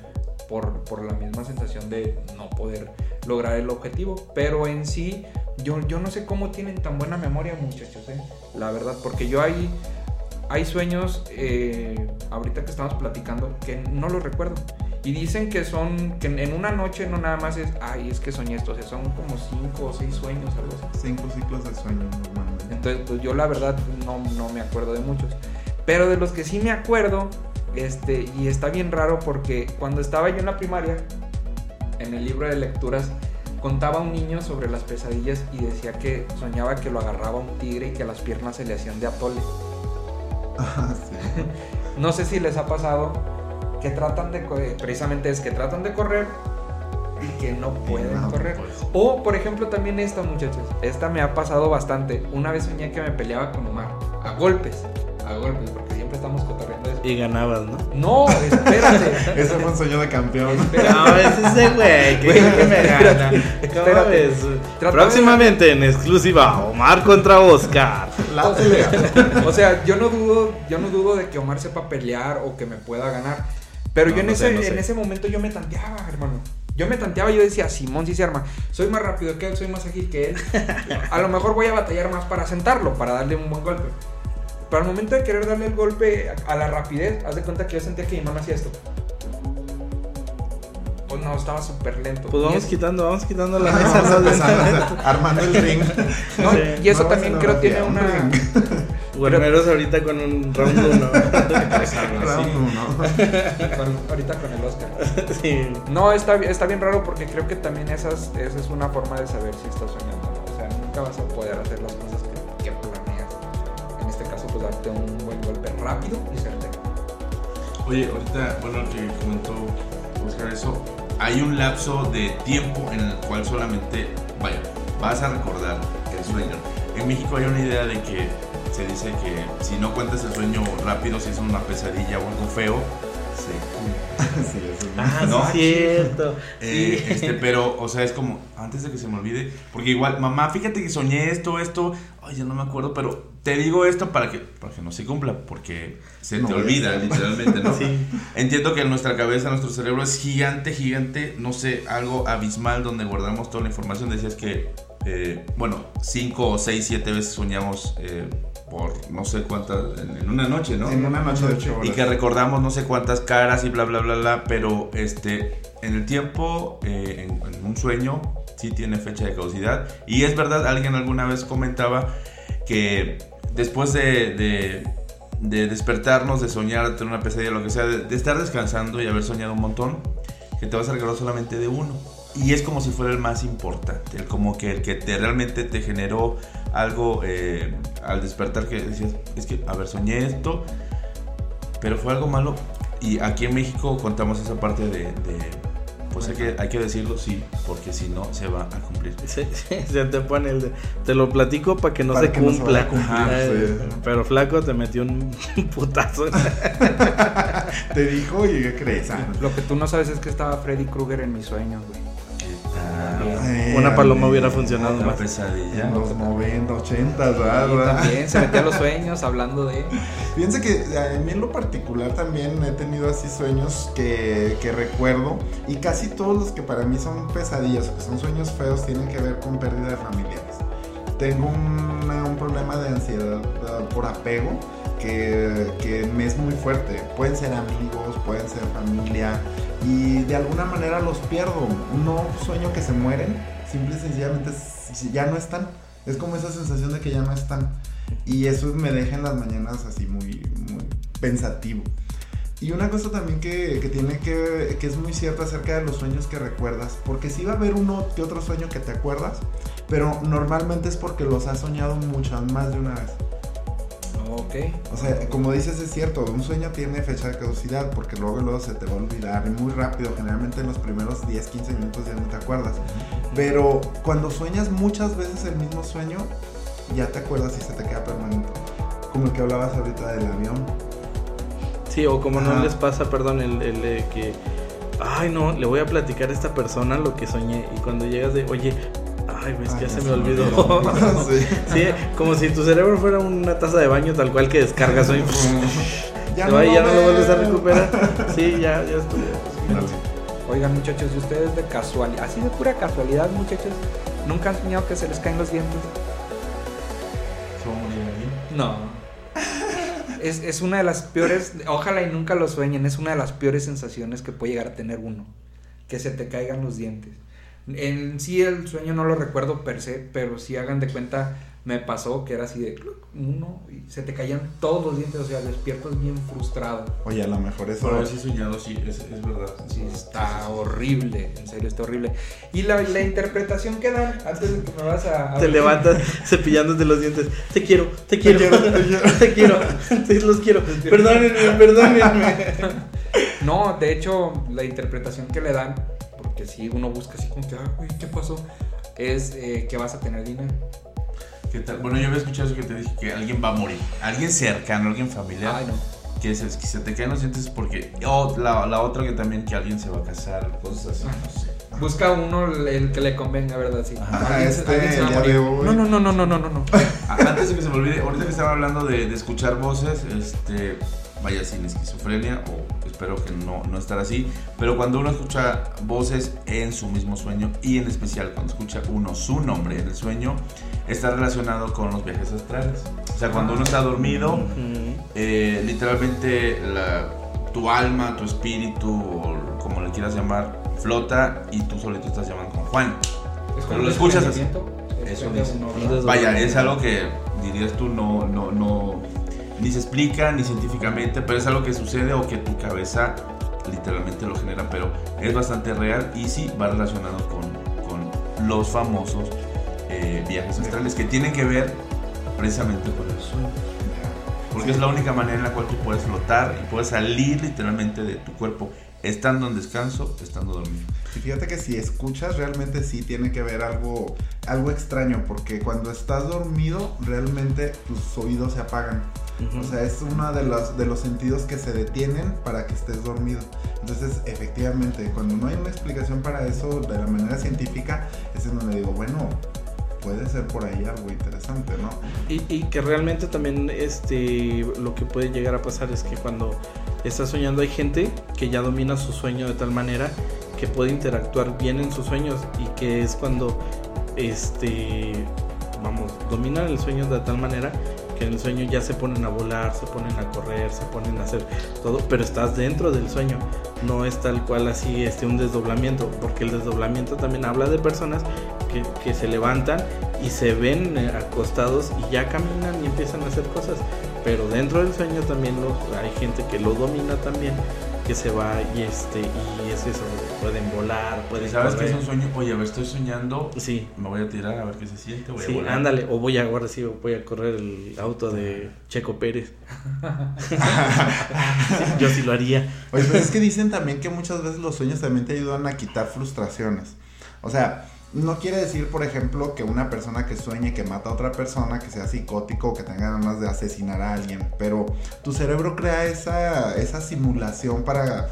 Speaker 1: por, por la misma sensación de no poder lograr el objetivo. Pero en sí, yo, yo no sé cómo tienen tan buena memoria muchachos, eh, la verdad, porque yo ahí hay sueños, eh, ahorita que estamos platicando, que no los recuerdo. Y dicen que son, que en una noche no nada más es, ay, es que soñé esto, o sea, son como cinco o seis sueños, algo así.
Speaker 4: Cinco ciclos de sueño normalmente.
Speaker 1: Entonces, pues yo la verdad no, no me acuerdo de muchos. Pero de los que sí me acuerdo, este, y está bien raro porque cuando estaba yo en la primaria, en el libro de lecturas, contaba un niño sobre las pesadillas y decía que soñaba que lo agarraba un tigre y que las piernas se le hacían de atole.
Speaker 4: Ah, sí.
Speaker 1: No sé si les ha pasado que tratan de, precisamente es que tratan de correr y que no pueden
Speaker 4: no,
Speaker 1: correr.
Speaker 3: pues.
Speaker 1: O, por ejemplo, también esta, muchachos. Esta me ha pasado bastante. Una vez soñé que me peleaba con Omar. A golpes. A golpes, porque siempre estamos cotorreando eso.
Speaker 2: Y ganabas, ¿no?
Speaker 1: No, espérate.
Speaker 4: Ese fue un sueño de campeón.
Speaker 2: No, es ese güey, que, me
Speaker 1: espérate,
Speaker 2: gana. ¿Cómo
Speaker 1: espérate.
Speaker 2: Próximamente en exclusiva, Omar contra Oscar.
Speaker 4: La pelea.
Speaker 1: O sea, yo no dudo, yo no dudo de que Omar sepa pelear o que me pueda ganar. Pero
Speaker 2: No,
Speaker 1: yo en
Speaker 2: no
Speaker 1: ese,
Speaker 2: sé, no sé.
Speaker 1: en ese momento yo me tanteaba, hermano. Yo me tanteaba y yo decía, Simón sí se arma. Soy más rápido que él, soy más ágil que él. A lo mejor voy a batallar más para sentarlo, para darle un buen golpe. Pero al momento de querer darle el golpe a, la rapidez, haz de cuenta que yo sentía que mi mamá hacía esto. Pues no, estaba súper lento.
Speaker 2: Pues vamos quitando, vamos quitando la mesa.
Speaker 4: armando el ring.
Speaker 1: no,
Speaker 2: Sí.
Speaker 1: y eso también creo tiene
Speaker 4: escenografía,
Speaker 1: una...
Speaker 2: Guarneros ahorita con un round 1.
Speaker 4: Round uno.
Speaker 1: con- ahorita con el Oscar.
Speaker 2: sí.
Speaker 1: No, está, está bien raro porque creo que también esas, esa es una forma de saber si estás soñando. ¿no? O sea, nunca vas a poder hacer las cosas que, que planeas. En este caso, pues darte un buen golpe rápido y certero.
Speaker 3: Oye, ahorita, bueno, que comentó Oscar eso, hay un lapso de tiempo en el cual solamente, vaya, vas a recordar el sueño. En México hay una idea de que se dice que si no cuentas el sueño rápido, si es una pesadilla o algo feo, se
Speaker 4: Sí, eso es
Speaker 2: Ah,
Speaker 3: No.
Speaker 2: sí, cierto.
Speaker 3: Eh,
Speaker 2: Sí.
Speaker 3: este, pero, o sea, es como, antes de que se me olvide, porque igual, mamá, fíjate que soñé esto, esto, ay, ya no me acuerdo, pero te digo esto para que, para que no se cumpla, porque se
Speaker 4: No
Speaker 3: te olvida, literalmente, ¿no?
Speaker 2: Sí.
Speaker 3: Entiendo que en nuestra cabeza, nuestro cerebro es gigante, gigante, no sé, algo abismal donde guardamos toda la información. Decías que, eh, bueno, cinco o seis, siete veces soñamos eh, por no sé cuántas, en, una noche, ¿no?
Speaker 4: En una noche de ocho horas.
Speaker 3: Y que recordamos no sé cuántas caras y bla, bla, bla, bla, pero este, en el tiempo, eh, en, en un sueño, sí tiene fecha de caducidad. Y es verdad, alguien alguna vez comentaba que después de, de, de despertarnos, de soñar, de tener una pesadilla, lo que sea, de, de estar descansando y haber soñado un montón, que te vas a recordar solamente de uno. Y es como si fuera el más importante, el como que el que te realmente te generó algo eh, al despertar que decías, es que, a ver, soñé esto, pero fue algo malo. Y aquí en México contamos esa parte de, de, pues hay que, hay que decirlo, sí, porque si no se va a cumplir.
Speaker 2: Se, se te pone el de, te lo platico para que no
Speaker 4: Para
Speaker 2: se
Speaker 4: que no se
Speaker 2: cumpla.
Speaker 4: cumplir,
Speaker 2: Ajá,
Speaker 4: sí.
Speaker 2: Pero flaco te metió un putazo.
Speaker 4: te dijo y ¿qué crees? Ah,
Speaker 1: Lo que tú no sabes es que estaba Freddy Krueger en mis sueños, güey.
Speaker 4: Eh,
Speaker 2: Una paloma
Speaker 4: amigo.
Speaker 2: hubiera funcionado
Speaker 3: Una
Speaker 2: más.
Speaker 3: pesadilla.
Speaker 4: En los 90, 80,
Speaker 1: Y
Speaker 4: ¿verdad?
Speaker 1: también se metía a los sueños hablando de.
Speaker 4: Fíjense que a mí en lo particular también he tenido así sueños que, que recuerdo y casi todos los que para mí son pesadillas o que son sueños feos tienen que ver con pérdida de familiares. Tengo una- un problema de ansiedad uh, por apego que, que me es muy fuerte. Pueden ser amigos, pueden ser familia y de alguna manera los pierdo. No sueño que se mueren, simple y sencillamente ya no están. Es como esa sensación de que ya no están. Y eso me deja en las mañanas así muy, muy pensativo. Y una cosa también que, que tiene que, que es muy cierta acerca de los sueños que recuerdas, porque sí va a haber uno que otro sueño que te acuerdas, pero normalmente es porque los has soñado muchas más de una vez.
Speaker 1: Ok.
Speaker 4: O sea, como dices, es cierto, un sueño tiene fecha de caducidad porque luego luego se te va a olvidar y muy rápido, generalmente en los primeros 10, 15 minutos ya no te acuerdas. Pero cuando sueñas muchas veces el mismo sueño, ya te acuerdas y se te queda permanente. Como el que hablabas ahorita del avión.
Speaker 2: Sí, o como no les pasa, perdón, el, el de que, ay no, le voy a platicar a esta persona lo que soñé. Y cuando llegas de, oye, ay, ves que ya se me olvidó.
Speaker 4: sí.
Speaker 2: sí, como si tu cerebro fuera una taza de baño tal cual que descargas hoy.
Speaker 4: Ya
Speaker 2: se va y ya no lo vuelves a recuperar. Sí, ya, ya estuvo.
Speaker 1: Oigan, muchachos, ¿y ustedes de casualidad, así de pura casualidad, muchachos, nunca han soñado que se les caen los dientes?
Speaker 3: ¿Se va a morir ahí?
Speaker 1: No. Es, es una de las peores, ojalá y nunca lo sueñen, es una de las peores sensaciones que puede llegar a tener uno, que se te caigan los dientes. En sí el sueño no lo recuerdo per se, pero si hagan de cuenta, me pasó que era así de uno y se te caían todos los dientes, o sea, despiertas bien frustrado.
Speaker 4: Oye, a lo mejor eso.
Speaker 3: Pero sí soñado, sí, es, es verdad.
Speaker 1: Sí, está horrible, en serio, está horrible. Y la, la interpretación que dan, antes de que me vas a... a-
Speaker 2: Te levantas cepillándote los dientes. Te quiero, te quiero,
Speaker 4: quiero, te quiero.
Speaker 2: te quiero, te los quiero. Perdónenme, perdónenme.
Speaker 1: No, de hecho, la interpretación que le dan, porque si uno busca así como que, ah, güey, ¿qué pasó? Es eh, que vas a tener dinero.
Speaker 3: ¿Qué tal? Bueno, yo había escuchado eso que te dije que alguien va a morir. Alguien cercano, alguien familiar.
Speaker 1: Ay, no.
Speaker 3: Que, se, que se te caen los dientes porque. O la, la otra que también que alguien se va a casar, cosas así, no sé.
Speaker 1: Busca uno el, el que le convenga, ¿verdad? Sí.
Speaker 3: Ajá.
Speaker 4: Ah, este,
Speaker 1: alguien se va a morir. No, no, no, no, no, no, no, no.
Speaker 3: Ah, Antes de que se me olvide, ahorita que estaba hablando de, de escuchar voces, este, vaya sin esquizofrenia, o espero que no, no estar así, pero cuando uno escucha voces en su mismo sueño, y en especial cuando escucha uno su nombre en el sueño, está relacionado con los viajes astrales. O sea, cuando uno está dormido, eh, literalmente la- tu alma, tu espíritu, o como le quieras llamar, flota y tú solito estás llamando con Juan.
Speaker 1: Es
Speaker 3: Pero lo escuchas así. Eso
Speaker 1: ¿verdad?
Speaker 3: Vaya, es algo que dirías tú no, no, no, ni se explica ni científicamente, pero es algo que sucede o que tu cabeza literalmente lo genera, pero es bastante real y sí va relacionado con, con los famosos eh, viajes astrales que tienen que ver precisamente con el sueño. Porque es la única manera en la cual tú puedes flotar y puedes salir literalmente de tu cuerpo estando en descanso, estando dormido.
Speaker 4: Y fíjate que si escuchas realmente sí tiene que ver algo, algo extraño, porque cuando estás dormido realmente tus oídos se apagan.
Speaker 2: Ujú.
Speaker 4: O sea, es uno de los, de los sentidos que se detienen para que estés dormido. Entonces, efectivamente, cuando no hay una explicación para eso de la manera científica, es en donde digo, bueno, puede ser por ahí algo interesante, ¿no?
Speaker 2: Y, y que realmente también este lo que puede llegar a pasar es que cuando estás soñando hay gente que ya domina su sueño de tal manera que puede interactuar bien en sus sueños y que es cuando este vamos dominan el sueño de tal manera que en el sueño ya se ponen a volar, se ponen a correr, se ponen a hacer todo, pero estás dentro del sueño, no es tal cual así este un desdoblamiento, porque el desdoblamiento también habla de personas que, que se levantan y se ven eh, acostados y ya caminan y empiezan a hacer cosas. Pero dentro del sueño también hay gente que lo domina también, que se va y este y es eso, pueden volar, pueden
Speaker 3: ¿Sabes qué es
Speaker 2: correr.
Speaker 3: un sueño? Oye, a ver, estoy soñando,
Speaker 2: Sí,
Speaker 3: me voy a tirar a ver qué se siente, voy a
Speaker 2: sí,
Speaker 3: volar.
Speaker 2: ándale, o voy a ahora sí voy a correr el auto de Checo Pérez. Yo sí lo haría.
Speaker 4: Oye, pues es que dicen también que muchas veces los sueños también te ayudan a quitar frustraciones. O sea, no quiere decir, por ejemplo, que una persona que sueñe que mata a otra persona, que sea psicótico o que tenga ganas de asesinar a alguien, pero tu cerebro crea esa, esa simulación para,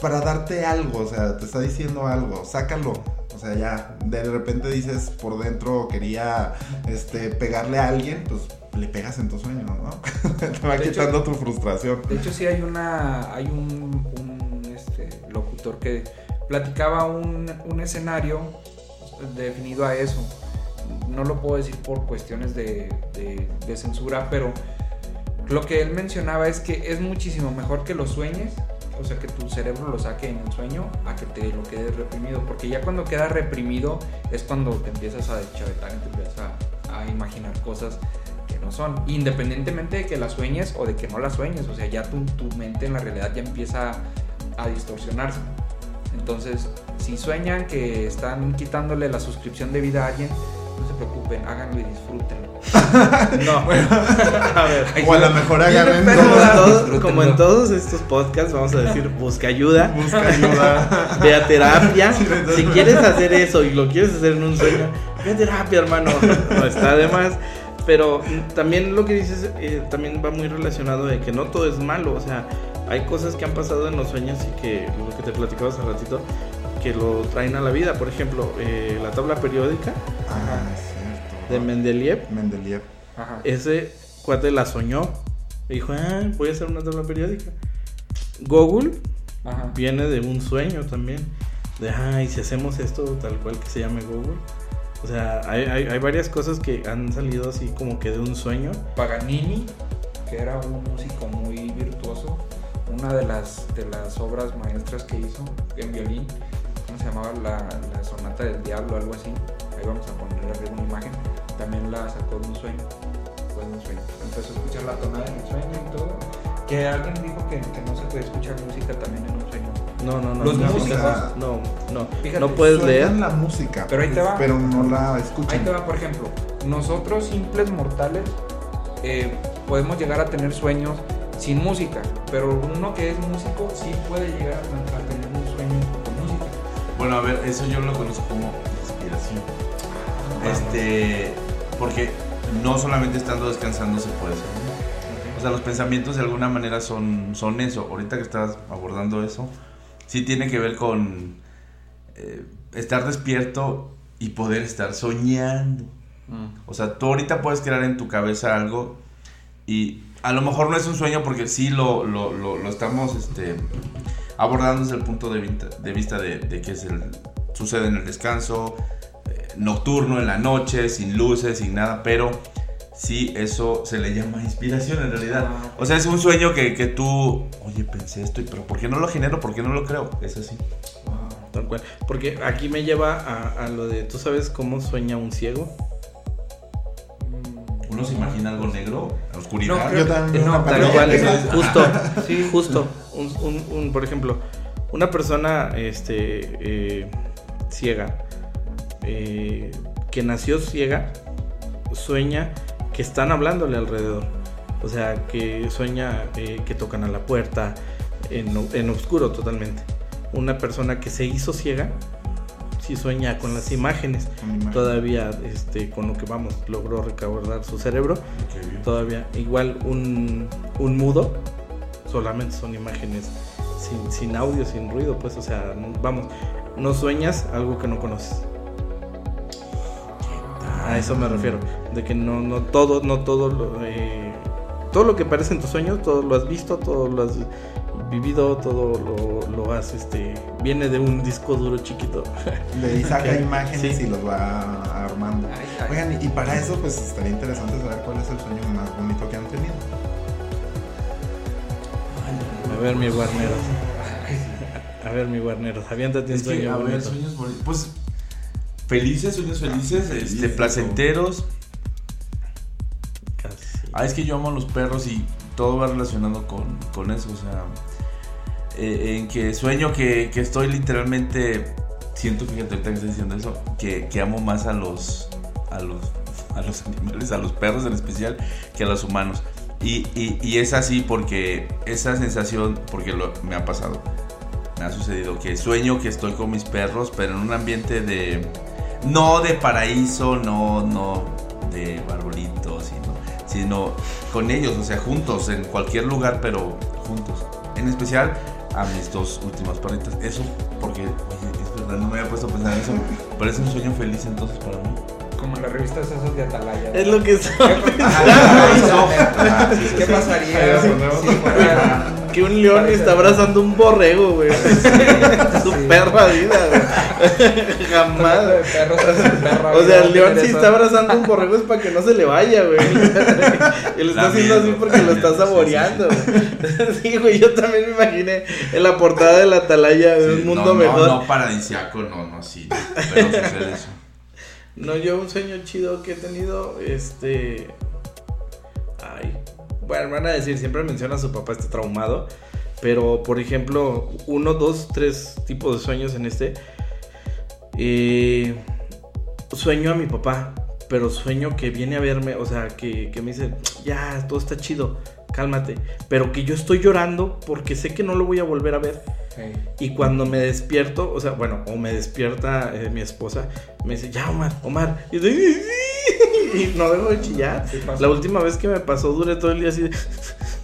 Speaker 4: para darte algo, o sea, te está diciendo algo, sácalo. O sea, ya de repente dices por dentro quería este, pegarle a alguien, pues le pegas en tu sueño, ¿no? te va
Speaker 1: De
Speaker 4: quitando tu frustración.
Speaker 1: De hecho, sí hay una. hay un, un, este, locutor que platicaba un, un escenario definido a eso. No lo puedo decir por cuestiones de, censura, pero lo que él mencionaba es que es muchísimo mejor que lo sueñes, o sea, que tu cerebro lo saque en el sueño, a que te lo quedes reprimido. Porque ya cuando queda reprimido es cuando te empiezas a deschavetar y te empiezas a, imaginar cosas que no son. Independientemente de que las sueñes o de que no las sueñes, o sea, ya tu mente en la realidad ya empieza a distorsionarse. Entonces, si sueñan que están quitándole la suscripción de vida a alguien, no se preocupen, háganlo y disfrútenlo.
Speaker 2: No. a ver.
Speaker 4: O a lo mejor agarren
Speaker 1: Bien,
Speaker 2: Como en, todos, estos podcasts, vamos a decir, busca ayuda,
Speaker 4: busca ayuda.
Speaker 2: ve a terapia.
Speaker 4: Sí,
Speaker 2: Si quieres hacer eso y lo quieres hacer en un sueño, ve a terapia, hermano. No está de más. Pero también lo que dices eh, también va muy relacionado de que no todo es malo. O sea, hay cosas que han pasado en los sueños y que lo que te platicaba hace ratito, que lo traen a la vida. Por ejemplo, eh, la tabla periódica
Speaker 4: Ah, es cierto.
Speaker 2: de Mendeleev.
Speaker 4: Mendeleev.
Speaker 1: Ajá.
Speaker 2: Ese cuate la soñó. Y dijo, ah, voy a hacer una tabla periódica. Google
Speaker 1: Ajá.
Speaker 2: viene de un sueño también. De, ay, si hacemos esto tal cual que se llame Google. O sea, hay, hay, hay varias cosas que han salido así como que de un sueño.
Speaker 1: Paganini, que era un músico muy virtuoso, una de las, de las obras maestras que hizo en violín, ¿cómo se llamaba? La, la Sonata del Diablo, algo así. Ahí vamos a ponerle arriba una imagen. También la sacó de un sueño. Fue de un sueño. Empezó a escuchar la tonada en el sueño y todo. Que alguien dijo que, que no se puede escuchar música también en un sueño.
Speaker 2: No, no, no.
Speaker 1: Los
Speaker 2: no,
Speaker 4: músicos.
Speaker 2: no, no.
Speaker 1: Fíjate,
Speaker 2: no puedes leer.
Speaker 4: la música.
Speaker 1: Pero ahí te va.
Speaker 4: Pero no la
Speaker 1: Ahí
Speaker 4: escuchan.
Speaker 1: te va, por ejemplo, nosotros simples mortales eh, podemos llegar a tener sueños sin música, pero uno que es músico sí puede llegar a, tener un sueño con música.
Speaker 3: Bueno, a ver, eso yo lo conozco como inspiración. Este, porque no solamente estando descansando se puede. O sea, los pensamientos de alguna manera son, son eso. Ahorita que estás abordando eso, sí tiene que ver con eh, estar despierto y poder estar soñando. O sea, tú ahorita puedes crear en tu cabeza algo y a lo mejor no es un sueño porque sí lo, lo, lo, estamos este, abordando desde el punto de vista de, vista que es el, sucede en el descanso, eh, nocturno, en la noche, sin luces, sin nada, pero sí eso se le llama inspiración en realidad. O sea, es un sueño que, que tú, oye, pensé esto, pero ¿por qué no lo genero? ¿Por qué no lo creo? Es así.
Speaker 2: Porque aquí me lleva a lo de, ¿tú sabes cómo sueña un ciego?
Speaker 3: Uno se imagina algo negro, la oscuridad.
Speaker 1: No,
Speaker 4: Yo
Speaker 1: creo-
Speaker 4: también
Speaker 1: no, tal
Speaker 2: cual, justo,
Speaker 1: Sí.
Speaker 2: justo. Un, un- un- por ejemplo, una persona este, eh, ciega, eh, que nació ciega, sueña que están hablándole alrededor. O sea, que sueña eh, que tocan a la puerta, en, en oscuro totalmente. Una persona que se hizo ciega, sí sueña con las imágenes.
Speaker 4: Con.
Speaker 2: Todavía, este, con lo que vamos, logró recaudar su cerebro todavía igual un, un mudo solamente son imágenes sin, sin audio sin ruido pues o sea no- vamos no sueñas algo que no conoces a eso me refiero de que no no todo no todo lo, eh, todo lo que aparece en tus sueños todo lo has visto todo lo has vivido todo lo, lo has este viene de un disco duro chiquito
Speaker 4: ahí saca imágenes
Speaker 2: Sí.
Speaker 4: y los va armando.
Speaker 1: Ay, ay.
Speaker 4: Oigan, y para eso pues estaría interesante saber cuál es el sueño más bonito que han tenido.
Speaker 2: a ver mi guarneros a ver mi guarneros aviéntate un
Speaker 3: que,
Speaker 2: sueño
Speaker 3: a ver,
Speaker 2: bonito
Speaker 3: sueños bonitos. Pues felices, sueños felices, este,
Speaker 4: felices,
Speaker 3: placenteros.
Speaker 2: Casi.
Speaker 3: Ah, es que yo amo a los perros y todo va relacionado con, con eso. O sea, eh, en que sueño que, que estoy literalmente. Siento, fíjate, ahorita que estoy diciendo eso, que, que amo más a los, a los a los animales, a los perros en especial, que a los humanos. Y, y- es así porque esa sensación, porque lo, me ha pasado, me ha sucedido que sueño que estoy con mis perros, pero en un ambiente de, No de paraíso, no, no de barbolitos, sino, sino con ellos, o sea, juntos, en cualquier lugar, pero juntos. En especial a mis dos últimas perritas. Eso porque, oye, es verdad, no me había puesto a pensar en eso, pero es un sueño feliz entonces para mí.
Speaker 1: Como en las revistas esas de Atalaya.
Speaker 2: Es lo que estaba
Speaker 1: Ajá, ¿Qué pasaría
Speaker 2: Sí,
Speaker 1: si fuera
Speaker 2: Un león está abrazando un borrego, güey. Su perra vida, güey. Jamás.
Speaker 1: de perros a su perra
Speaker 2: O sea, el león
Speaker 1: ¿qué
Speaker 2: si
Speaker 1: es
Speaker 2: está abrazando un borrego es para que no se le vaya, güey. Y lo está haciendo así porque lo está saboreando. güey. Sí, güey, yo también me imaginé en la portada de la atalaya de
Speaker 3: Sí,
Speaker 2: un mundo
Speaker 3: no,
Speaker 2: mejor.
Speaker 3: No, no paradisiaco, no, no, sí. Pero sucede eso.
Speaker 2: No, yo un sueño chido que he tenido, este... Bueno, van a decir, siempre menciona a su papá este traumado, pero por ejemplo, uno, dos, tres tipos de sueños en este. Eh, sueño a mi papá, pero sueño que viene a verme, o sea, que, que me dice, ya, todo está chido, cálmate, pero que yo estoy llorando porque sé que no lo voy a volver a ver.
Speaker 1: Sí.
Speaker 2: Y cuando me despierto, o sea, bueno, o me despierta eh, mi esposa, me dice, ya, Omar, Omar. Y, yo, y no dejo de chillar.
Speaker 1: Sí.
Speaker 2: La última vez que me pasó, duré todo el día así de...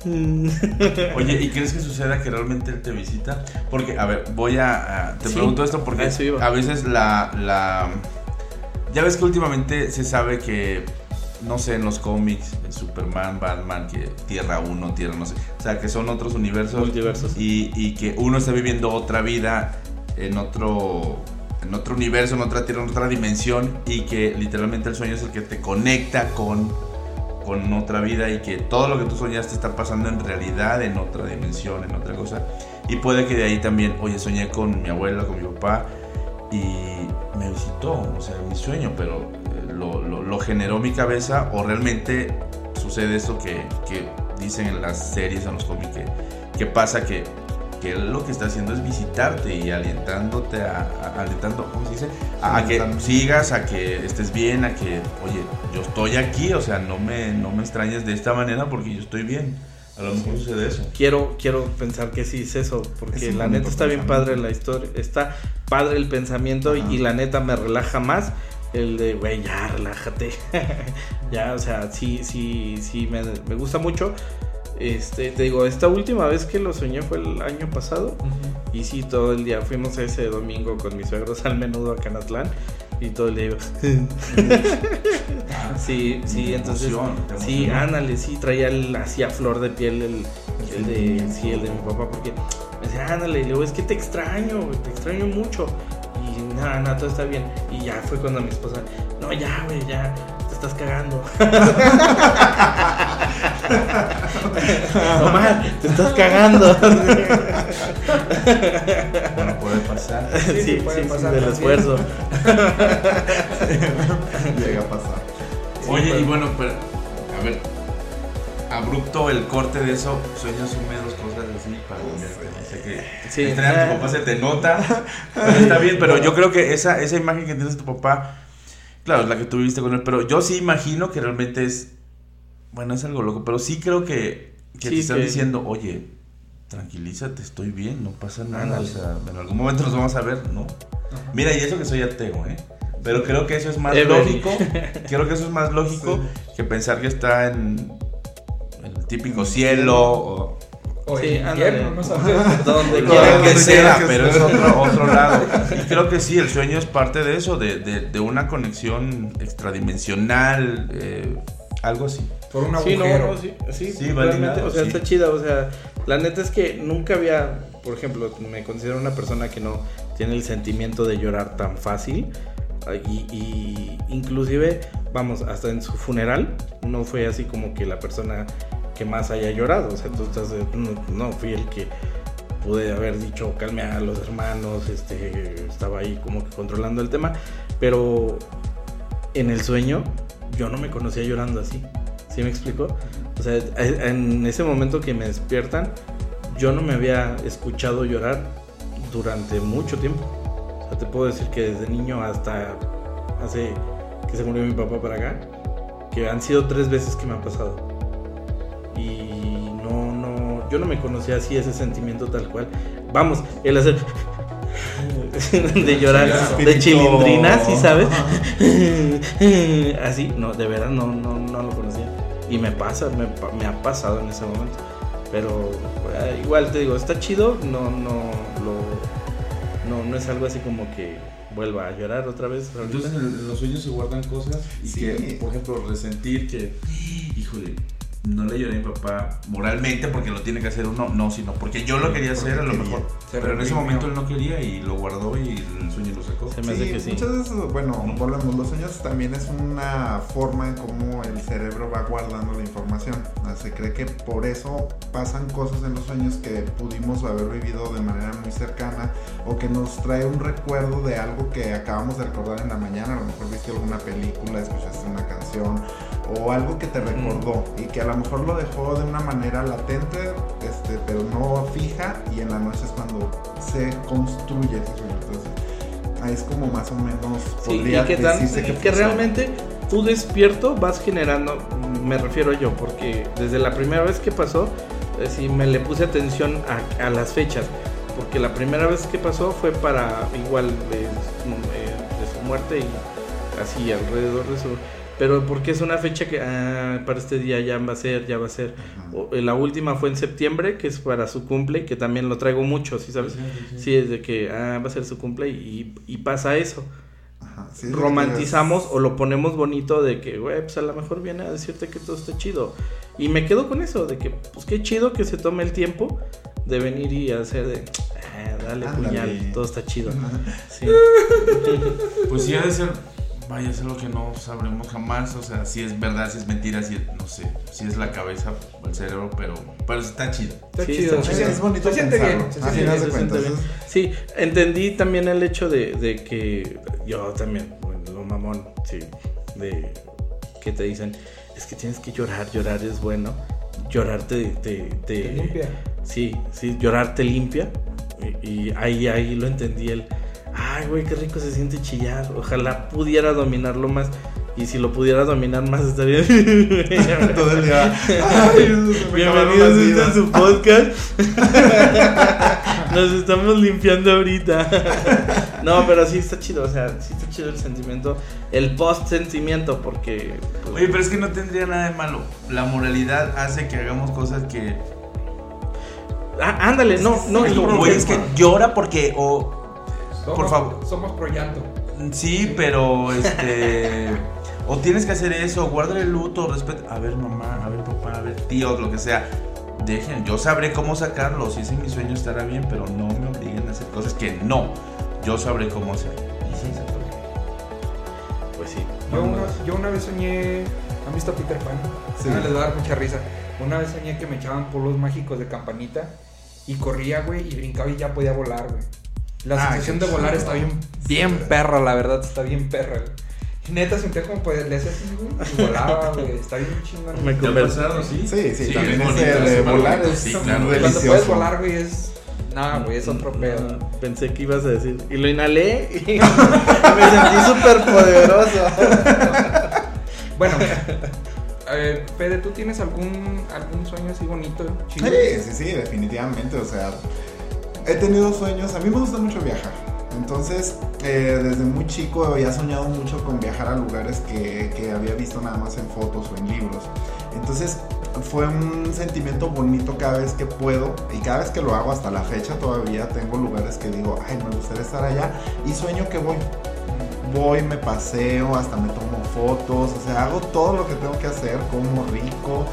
Speaker 3: Oye, ¿y crees que suceda que realmente él te visita? Porque, a ver, voy a... a- te
Speaker 2: Sí,
Speaker 3: pregunto esto
Speaker 2: a
Speaker 3: porque
Speaker 2: iba.
Speaker 3: a veces la, la... Ya ves que últimamente se sabe que, no sé, en los cómics, Superman, Batman, que Tierra 1, Tierra no sé, o sea, que son otros universos
Speaker 2: Multiversos.
Speaker 3: y, y que uno está viviendo otra vida en otro en otro universo, en otra tierra, en otra dimensión y que literalmente el sueño es el que te conecta con, con otra vida y que todo lo que tú soñaste está pasando en realidad en otra dimensión, en otra cosa. Y puede que de ahí también, oye, soñé con mi abuela, con mi papá y me visitó, o sea, mi sueño, pero eh, lo, generó mi cabeza o realmente sucede eso que, que dicen en las series, en los cómics, que pasa que, él lo que está haciendo es visitarte y alentándote a, a- alentando, ¿cómo se dice? A, a que sigas, a que estés bien, a que, oye, yo estoy aquí, o sea, no me, no me extrañes de esta manera porque yo estoy bien. A lo mejor sucede eso.
Speaker 2: Quiero, quiero pensar que sí es eso, porque
Speaker 4: Es
Speaker 2: la neta está bien padre la historia, está padre el pensamiento
Speaker 4: Ajá.
Speaker 2: y la neta me relaja más el de, güey, ya, relájate. ya, o sea, sí, sí, sí, me, me gusta mucho. Este, te digo, esta última vez que lo soñé fue el año pasado. Y sí, todo el día fuimos ese domingo con mis suegros al menudo a Canatlán. Y todo el día iba, Sí, sí, entonces. Sí, ándale, sí, traía el, así a flor de piel el, el de, sí, el de mi papá, porque me decía, ándale, y luego es que te extraño, te extraño mucho. Y nada, nada, todo está bien. Y ya fue cuando mi esposa, no, ya, güey, ya, te estás cagando. Omar, te estás cagando.
Speaker 3: Bueno, puede pasar.
Speaker 2: sí, sí,
Speaker 1: puede
Speaker 2: sí,
Speaker 1: pasar
Speaker 2: del esfuerzo.
Speaker 4: Llega a pasar.
Speaker 3: Oye, y bueno, pero, a ver, abrupto el corte de eso, sueños húmedos, cosas así, para o sea que
Speaker 2: Sí.
Speaker 3: a tu papá se te nota, pero está bien, pero yo creo que esa, esa imagen que tienes de tu papá, claro, es la que tú viviste con él, pero yo sí imagino que realmente es, bueno, es algo loco, pero sí creo que, que
Speaker 2: Sí,
Speaker 3: te están
Speaker 2: que-
Speaker 3: diciendo, oye, tranquilízate, estoy bien, no pasa nada, o sea, en algún momento nos vamos a ver, ¿no? Mira, y eso que soy ateo, ¿eh? Pero creo que eso es más
Speaker 2: Ever.
Speaker 3: lógico. Creo que eso es más lógico que pensar que está en el típico cielo o
Speaker 1: O
Speaker 2: Sí,
Speaker 1: en
Speaker 2: ándale.
Speaker 1: invierno, no sabes.
Speaker 2: Donde quiera
Speaker 3: que sea. pero es otro, otro lado. Y creo que sí, el sueño es parte de eso, de, de- de una conexión extradimensional, eh, algo así.
Speaker 1: Por un
Speaker 2: Sí, no,
Speaker 1: agujero.
Speaker 2: no, sí, sí,
Speaker 3: Sí,
Speaker 2: realmente, o sea,
Speaker 3: sí.
Speaker 2: está chida, o sea, la neta es que nunca había, por ejemplo, me considero una persona que no tiene el sentimiento de llorar tan fácil y, y inclusive, vamos, hasta en su funeral no fue así como que la persona que más haya llorado, o sea, tú estás, de- no, no fui el que pude haber dicho calme a los hermanos, este, estaba ahí como que controlando el tema, pero en el sueño yo no me conocía llorando así. ¿Sí me explico? O sea, en ese momento que me despiertan, yo no me había escuchado llorar durante mucho tiempo. O sea, te puedo decir que desde niño hasta hace que se murió mi papá para acá, que han sido tres veces que me ha pasado. Y no, no, yo no me conocía así ese sentimiento tal cual. Vamos, el hacer de llorar, de chilindrina, ¿sí sabes? Así, no, de verdad no, no, no lo conocía. Y me pasa, me, pa- me ha pasado en ese momento. Pero eh, igual te digo, está chido, no, no, lo, no, no es algo así como que vuelva a llorar otra vez.
Speaker 3: Entonces en, en los sueños se guardan cosas y
Speaker 4: Sí.
Speaker 3: que, por ejemplo, resentir que, híjole, no le lloré a mi papá moralmente porque lo tiene que hacer uno, no, sino porque yo lo quería hacer a lo
Speaker 4: quería.
Speaker 3: mejor.
Speaker 1: Se
Speaker 3: Pero en ese momento él no quería y lo guardó y el sueño lo sacó.
Speaker 2: Se me hace
Speaker 4: Sí,
Speaker 2: que sí.
Speaker 4: muchas veces, bueno, volvemos, los sueños también es una forma en cómo el cerebro va guardando la información. Se cree que por eso pasan cosas en los sueños que pudimos haber vivido de manera muy cercana o que nos trae un recuerdo de algo que acabamos de recordar en la mañana. A lo mejor viste alguna película, escuchaste una canción o algo que te recordó y que a lo mejor lo dejó de una manera latente, este, pero no fija y en la noche es cuando se construye ese sueño. Entonces, ahí es como más o menos
Speaker 2: Sí,
Speaker 4: podría
Speaker 2: y que,
Speaker 4: decirse que,
Speaker 2: realmente tú despierto vas generando, me refiero yo, porque desde la primera vez que pasó, eh, sí me le puse atención a, a las fechas, porque la primera vez que pasó fue para igual de, su- eh, de su muerte y así alrededor de su... Pero porque es una fecha que ah, para este día ya va a ser, ya va a ser. O- eh, la última fue en septiembre, que es para su cumple, que también lo traigo mucho, ¿sí sabes? Sí, es de que ah, va a ser su cumple y, y pasa eso
Speaker 4: Ajá, sí,
Speaker 2: romantizamos
Speaker 4: es-
Speaker 2: o lo ponemos bonito de que, güey, pues a lo mejor viene a decirte que todo está chido. Y me quedo con eso, de que, pues qué chido que se tome el tiempo de venir y hacer de, "Ah, dale
Speaker 4: Ándale.
Speaker 2: puñal, todo está chido. Sí.
Speaker 3: Pues sí, ha de ser, vaya, es algo que no sabremos jamás. O sea, si es verdad, si es mentira, si no sé, si es la cabeza o el cerebro, pero, pero está chido.
Speaker 1: Está
Speaker 2: Sí,
Speaker 1: chido.
Speaker 2: está chido.
Speaker 4: Es bonito
Speaker 1: Se siente
Speaker 4: pensarlo.
Speaker 1: bien. se siente
Speaker 2: se bien. Sí, entendí también el hecho de, de que yo también, bueno, lo mamón, sí, de que te dicen, es que tienes que llorar, llorar es bueno, llorar te, te, te-
Speaker 1: Te limpia.
Speaker 2: Sí, sí, llorar te limpia. Y, y ahí, ahí lo entendí el, ay, güey, qué rico se siente chillar. Ojalá pudiera dominarlo más. Y si lo pudiera dominar más estaría
Speaker 4: Todo el día.
Speaker 2: Bienvenidos a este su podcast. Nos estamos limpiando ahorita. No, pero sí está chido, o sea, sí está chido el sentimiento, el post sentimiento, porque pues,
Speaker 3: Oye, pero es que no tendría nada de malo. La moralidad hace que hagamos cosas que.
Speaker 2: ah, ándale, no, no,
Speaker 3: Es como, güey, es que llora porque. O,
Speaker 1: Somos-
Speaker 3: Por favor.
Speaker 1: Somos pro llanto.
Speaker 3: Sí, pero este. o tienes que hacer eso, guardar el luto, respeto. A ver, mamá, a ver, papá, a ver, tíos, lo que sea. Dejen, yo sabré cómo sacarlo. Si ese es mi sueño, estará bien, pero no me obliguen a hacer cosas que no. Yo sabré cómo hacer. Y sí, se puede.
Speaker 2: pues sí.
Speaker 1: Yo una, yo una vez soñé. ¿Han visto a Peter Pan?
Speaker 4: Sí.
Speaker 1: Ah, les va a dar mucha risa. Una vez soñé que me echaban polvos mágicos de campanita y corría, güey, y brincaba y ya podía volar, güey. La
Speaker 4: Ah,
Speaker 1: sensación de volar está bien, bien perra, la verdad, está bien perra, güey. Y Neta, sentía como poder, le hacía así, güey, y volaba, güey, está bien chingón.
Speaker 2: Me
Speaker 3: ¿Te ha
Speaker 2: convencí.
Speaker 3: pasado, sí?
Speaker 4: Sí, sí,
Speaker 3: Sí,
Speaker 4: también
Speaker 3: es
Speaker 4: ese
Speaker 3: bonito,
Speaker 4: de volar es
Speaker 3: sí, claro.
Speaker 1: Cuando
Speaker 4: delicioso.
Speaker 1: puedes volar, güey, es. Nada, güey, es otro pedo.
Speaker 2: No, pensé que ibas a decir. Y lo inhalé y me sentí súper poderoso.
Speaker 1: Bueno, eh, Fede, ¿tú tienes algún, algún sueño así bonito? chido?
Speaker 4: Sí, sí, sí, definitivamente. O sea, he tenido sueños. A mí me gusta mucho viajar. Entonces, eh, desde muy chico había soñado mucho con viajar a lugares que, que había visto nada más en fotos o en libros. Entonces, fue un sentimiento bonito cada vez que puedo. Y cada vez que lo hago hasta la fecha todavía tengo lugares que digo, ay, me gustaría estar allá. Y sueño que voy. Voy, me paseo, hasta me tomo fotos. O sea, hago todo lo que tengo que hacer, como rico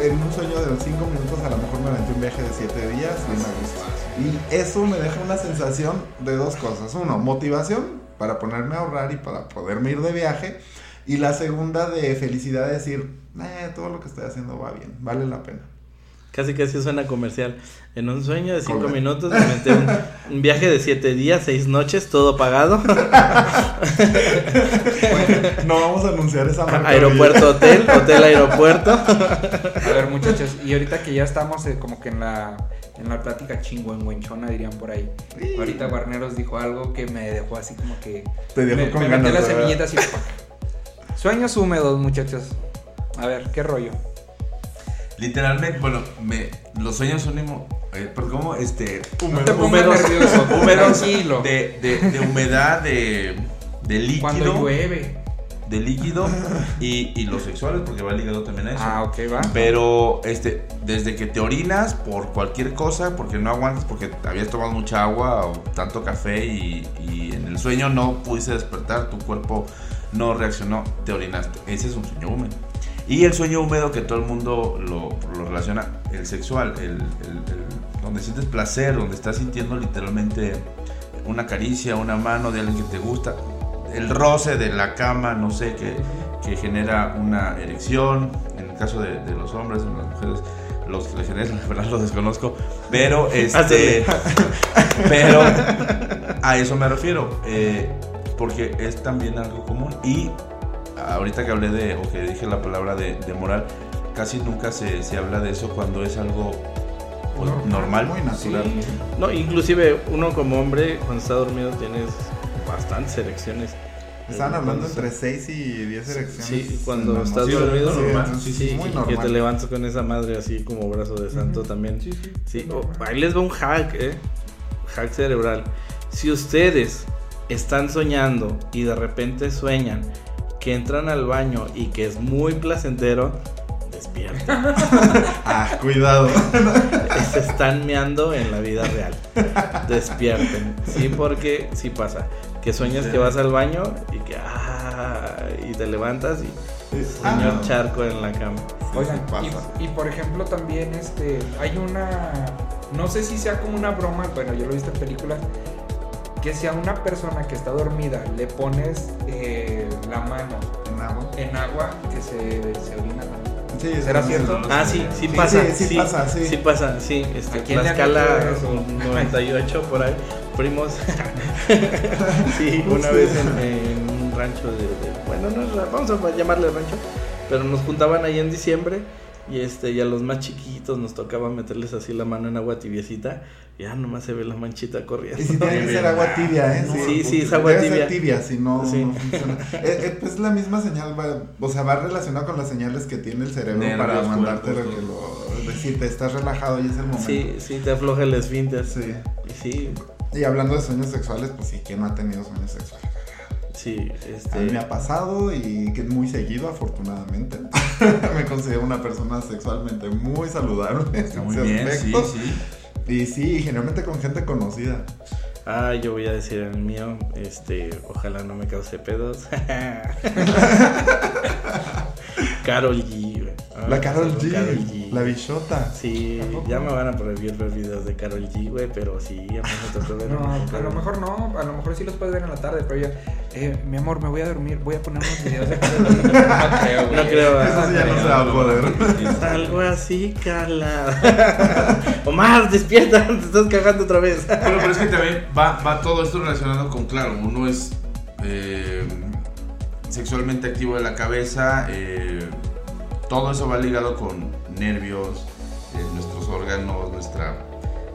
Speaker 4: en un sueño de 5 minutos a lo mejor me aventé un viaje de 7 días y me gusta. Y eso me deja una sensación de dos cosas. Uno, motivación para ponerme a ahorrar y para poderme ir de viaje. Y la segunda de felicidad de decir, eh, todo lo que estoy haciendo va bien, vale la pena.
Speaker 2: Casi casi suena comercial. En un sueño de 5
Speaker 4: Correcto.
Speaker 2: minutos me un, un viaje de 7 días, 6 noches, todo pagado.
Speaker 4: No vamos a anunciar esa marca.
Speaker 2: aeropuerto, hotel, hotel, aeropuerto.
Speaker 1: A ver, muchachos, y ahorita que ya estamos eh, como que en la, en la plática chingüengüenchona, dirían por ahí. Ahorita Barneros dijo algo que me dejó así como que.
Speaker 4: Te dejó
Speaker 1: me,
Speaker 4: con
Speaker 1: me
Speaker 4: ganas.
Speaker 1: metió la
Speaker 4: ¿verdad?
Speaker 1: semillita así. ¡pac! Sueños húmedos, muchachos. A ver, ¿qué rollo?
Speaker 3: Literalmente, bueno, me, los sueños únimo- eh, pues como este húmedos, húmedos, húmedos de, de, de humedad, de, de
Speaker 1: Cuando
Speaker 3: líquido,
Speaker 1: llueve.
Speaker 3: de líquido y, y los sexuales, porque va ligado también a eso.
Speaker 1: Ah, ok, va.
Speaker 3: Pero este, desde que te orinas por cualquier cosa, porque no aguantas, porque habías tomado mucha agua o tanto café y, y en el sueño no pudiste despertar, tu cuerpo no reaccionó, te orinaste. Ese es un sueño húmedo. Y el sueño húmedo que todo el mundo lo, lo relaciona, el sexual, el, el- el- donde sientes placer, donde estás sintiendo literalmente una caricia, una mano de alguien que te gusta, el roce de la cama, no sé, que, que genera una erección, en el caso de, de los hombres, en las mujeres, los que le generan, la verdad los desconozco, pero este, pero a eso me refiero, eh, porque es también algo común y ahorita que hablé de, o que dije la palabra de, de moral, casi nunca se, se habla de eso cuando es algo pues, normal.
Speaker 4: Muy natural.
Speaker 2: No, inclusive uno como hombre cuando está dormido tienes bastantes erecciones.
Speaker 4: Estaban hablando
Speaker 2: cuando
Speaker 4: entre
Speaker 2: está-
Speaker 4: 6 y 10 erecciones.
Speaker 2: Sí, cuando estás dormido,
Speaker 4: Sí,
Speaker 3: normal.
Speaker 2: Sí,
Speaker 4: es muy normal.
Speaker 2: que te levantas con esa madre así como brazo de santo también.
Speaker 1: Sí, sí.
Speaker 2: Sí,
Speaker 1: normal.
Speaker 2: oh, ahí les va un hack, ¿eh? Hack cerebral. Si ustedes están soñando y de repente sueñan que entran al baño y que es muy placentero, despierten.
Speaker 4: Ah, cuidado.
Speaker 2: Se están meando en la vida real. Despierten. Sí, porque sí pasa. Que sueñas que vas al baño y que ah, y te levantas y
Speaker 4: Ah,
Speaker 2: señor
Speaker 4: no.
Speaker 2: charco en la cama.
Speaker 4: Sí,
Speaker 1: Oigan,
Speaker 4: sí pasa.
Speaker 1: y, y por ejemplo también este hay una no sé si sea como una broma, bueno yo lo he visto en películas, que si a una persona que está dormida le pones eh, la mano
Speaker 4: En agua.
Speaker 1: en agua que se, se orina.
Speaker 4: Sí,
Speaker 1: ¿Será
Speaker 4: sí,
Speaker 1: cierto?
Speaker 4: sí.
Speaker 2: Ah, sí, sí
Speaker 4: Sí,
Speaker 2: pasa.
Speaker 4: sí, sí pasa, sí.
Speaker 2: pasa, sí. Este,
Speaker 1: ¿A quién eso?
Speaker 2: un 98 por ahí, primos. sí, una
Speaker 4: Sí.
Speaker 2: vez en, en un rancho de, de- bueno, no vamos a llamarle rancho, pero nos juntaban ahí en diciembre y este y a los más chiquitos nos tocaba meterles así la mano en agua tibiecita ya nomás se ve la manchita corriendo.
Speaker 4: Y si tiene que ser agua tibia, ¿eh?
Speaker 2: Sí, sí, es agua tibia.
Speaker 4: ser tibia, si no,
Speaker 2: Sí.
Speaker 4: no funciona. Eh, eh, pues la misma señal va, o sea, va relacionada con las señales que tiene el cerebro
Speaker 3: Nervios,
Speaker 4: para mandarte lo
Speaker 3: cuerpos,
Speaker 4: que lo decirte, estás relajado y es el momento.
Speaker 2: Sí, sí, te afloja el esfínter.
Speaker 4: Sí.
Speaker 2: Y sí,
Speaker 4: Y hablando de sueños sexuales, pues sí, ¿quién no ha tenido sueños sexuales?
Speaker 2: Sí,
Speaker 4: A mí me
Speaker 2: este...
Speaker 4: ha pasado y que muy seguido, afortunadamente. me considero una persona sexualmente muy saludable.
Speaker 3: Está
Speaker 4: en
Speaker 3: muy bien, sí,
Speaker 4: aspecto.
Speaker 3: sí.
Speaker 4: Y sí, generalmente con gente conocida.
Speaker 2: Ah, yo voy a decir el mío, este, ojalá no me cause pedos. Carol G. Ah,
Speaker 4: la Carol G,
Speaker 2: Karol G.
Speaker 4: la bichota.
Speaker 2: Sí, ya me van a prohibir ver videos de Carol G, güey, pero sí, a mí me tocó ver.
Speaker 1: No, a lo mejor no, a lo mejor sí los puedes ver en la tarde, pero yo, eh, mi amor, me voy a dormir, voy a poner unos videos de Karol G. No creo, güey.
Speaker 2: No creo,
Speaker 4: Eso sí ya no se va a poder.
Speaker 2: Algo así, Carla. Omar, despierta, te estás cagando otra vez.
Speaker 3: Bueno, pero es que también va, va todo esto relacionado con, claro, uno es eh, sexualmente activo de la cabeza, eh, todo eso va ligado con nervios, eh, nuestros órganos, nuestra,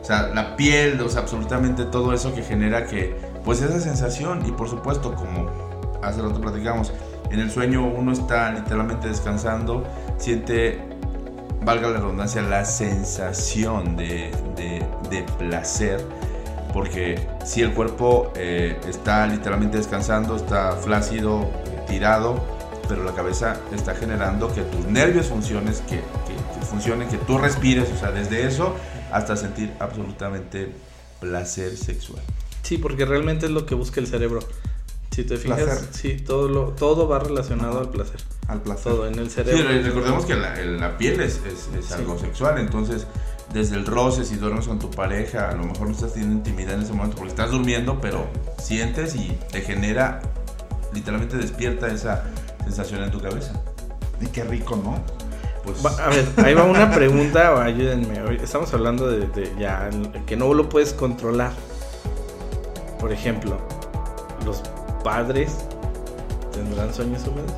Speaker 3: o sea, la piel, o sea, absolutamente todo eso que genera que, pues esa sensación y por supuesto, como hace rato platicamos, en el sueño uno está literalmente descansando, siente valga la redundancia, la sensación de, de- de placer. Porque si el cuerpo eh, está literalmente descansando, está flácido, tirado, pero la cabeza está generando que tus nervios funcionen, que, que- que funcionen, que tú respires, o sea, desde eso hasta sentir absolutamente placer sexual.
Speaker 2: Sí, porque realmente es lo que busca el cerebro. Si te fijas,
Speaker 4: Placer.
Speaker 2: sí, todo, lo, todo va relacionado al placer.
Speaker 4: Al placer.
Speaker 2: Todo en el
Speaker 3: Sí,
Speaker 2: cerebro.
Speaker 3: re- recordemos que la, el- la piel es, es- es
Speaker 2: Sí.
Speaker 3: algo sexual, entonces desde el roce, si duermes con tu pareja, a lo mejor no estás teniendo intimidad en ese momento porque estás durmiendo, pero sientes y te genera, literalmente despierta esa sensación en tu cabeza.
Speaker 4: Y qué rico, ¿no?
Speaker 3: Pues,
Speaker 2: Va- a ver, ahí va una pregunta, ayúdenme. Hoy Estamos hablando de, de ya que no lo puedes controlar. Por ejemplo, los padres tendrán sueños húmedos.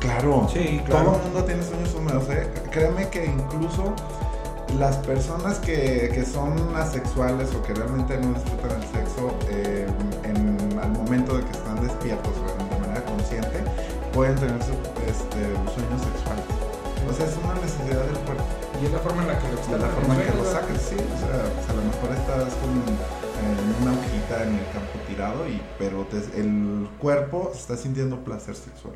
Speaker 4: Claro.
Speaker 1: Sí, claro.
Speaker 4: Todo el mundo tiene sueños húmedos, ¿eh? Créeme que incluso las personas que, que son asexuales o que realmente no disfrutan el sexo eh, en, al momento de que están despiertos pueden tener su- este, sueños sexuales. O sea, es una necesidad del cuerpo.
Speaker 1: Y es la forma en la que lo
Speaker 4: De la forma en que lo saques, sí. O sea, pues a lo mejor estás con en una hojita en el campo tirado, y, pero te- el cuerpo está sintiendo placer sexual.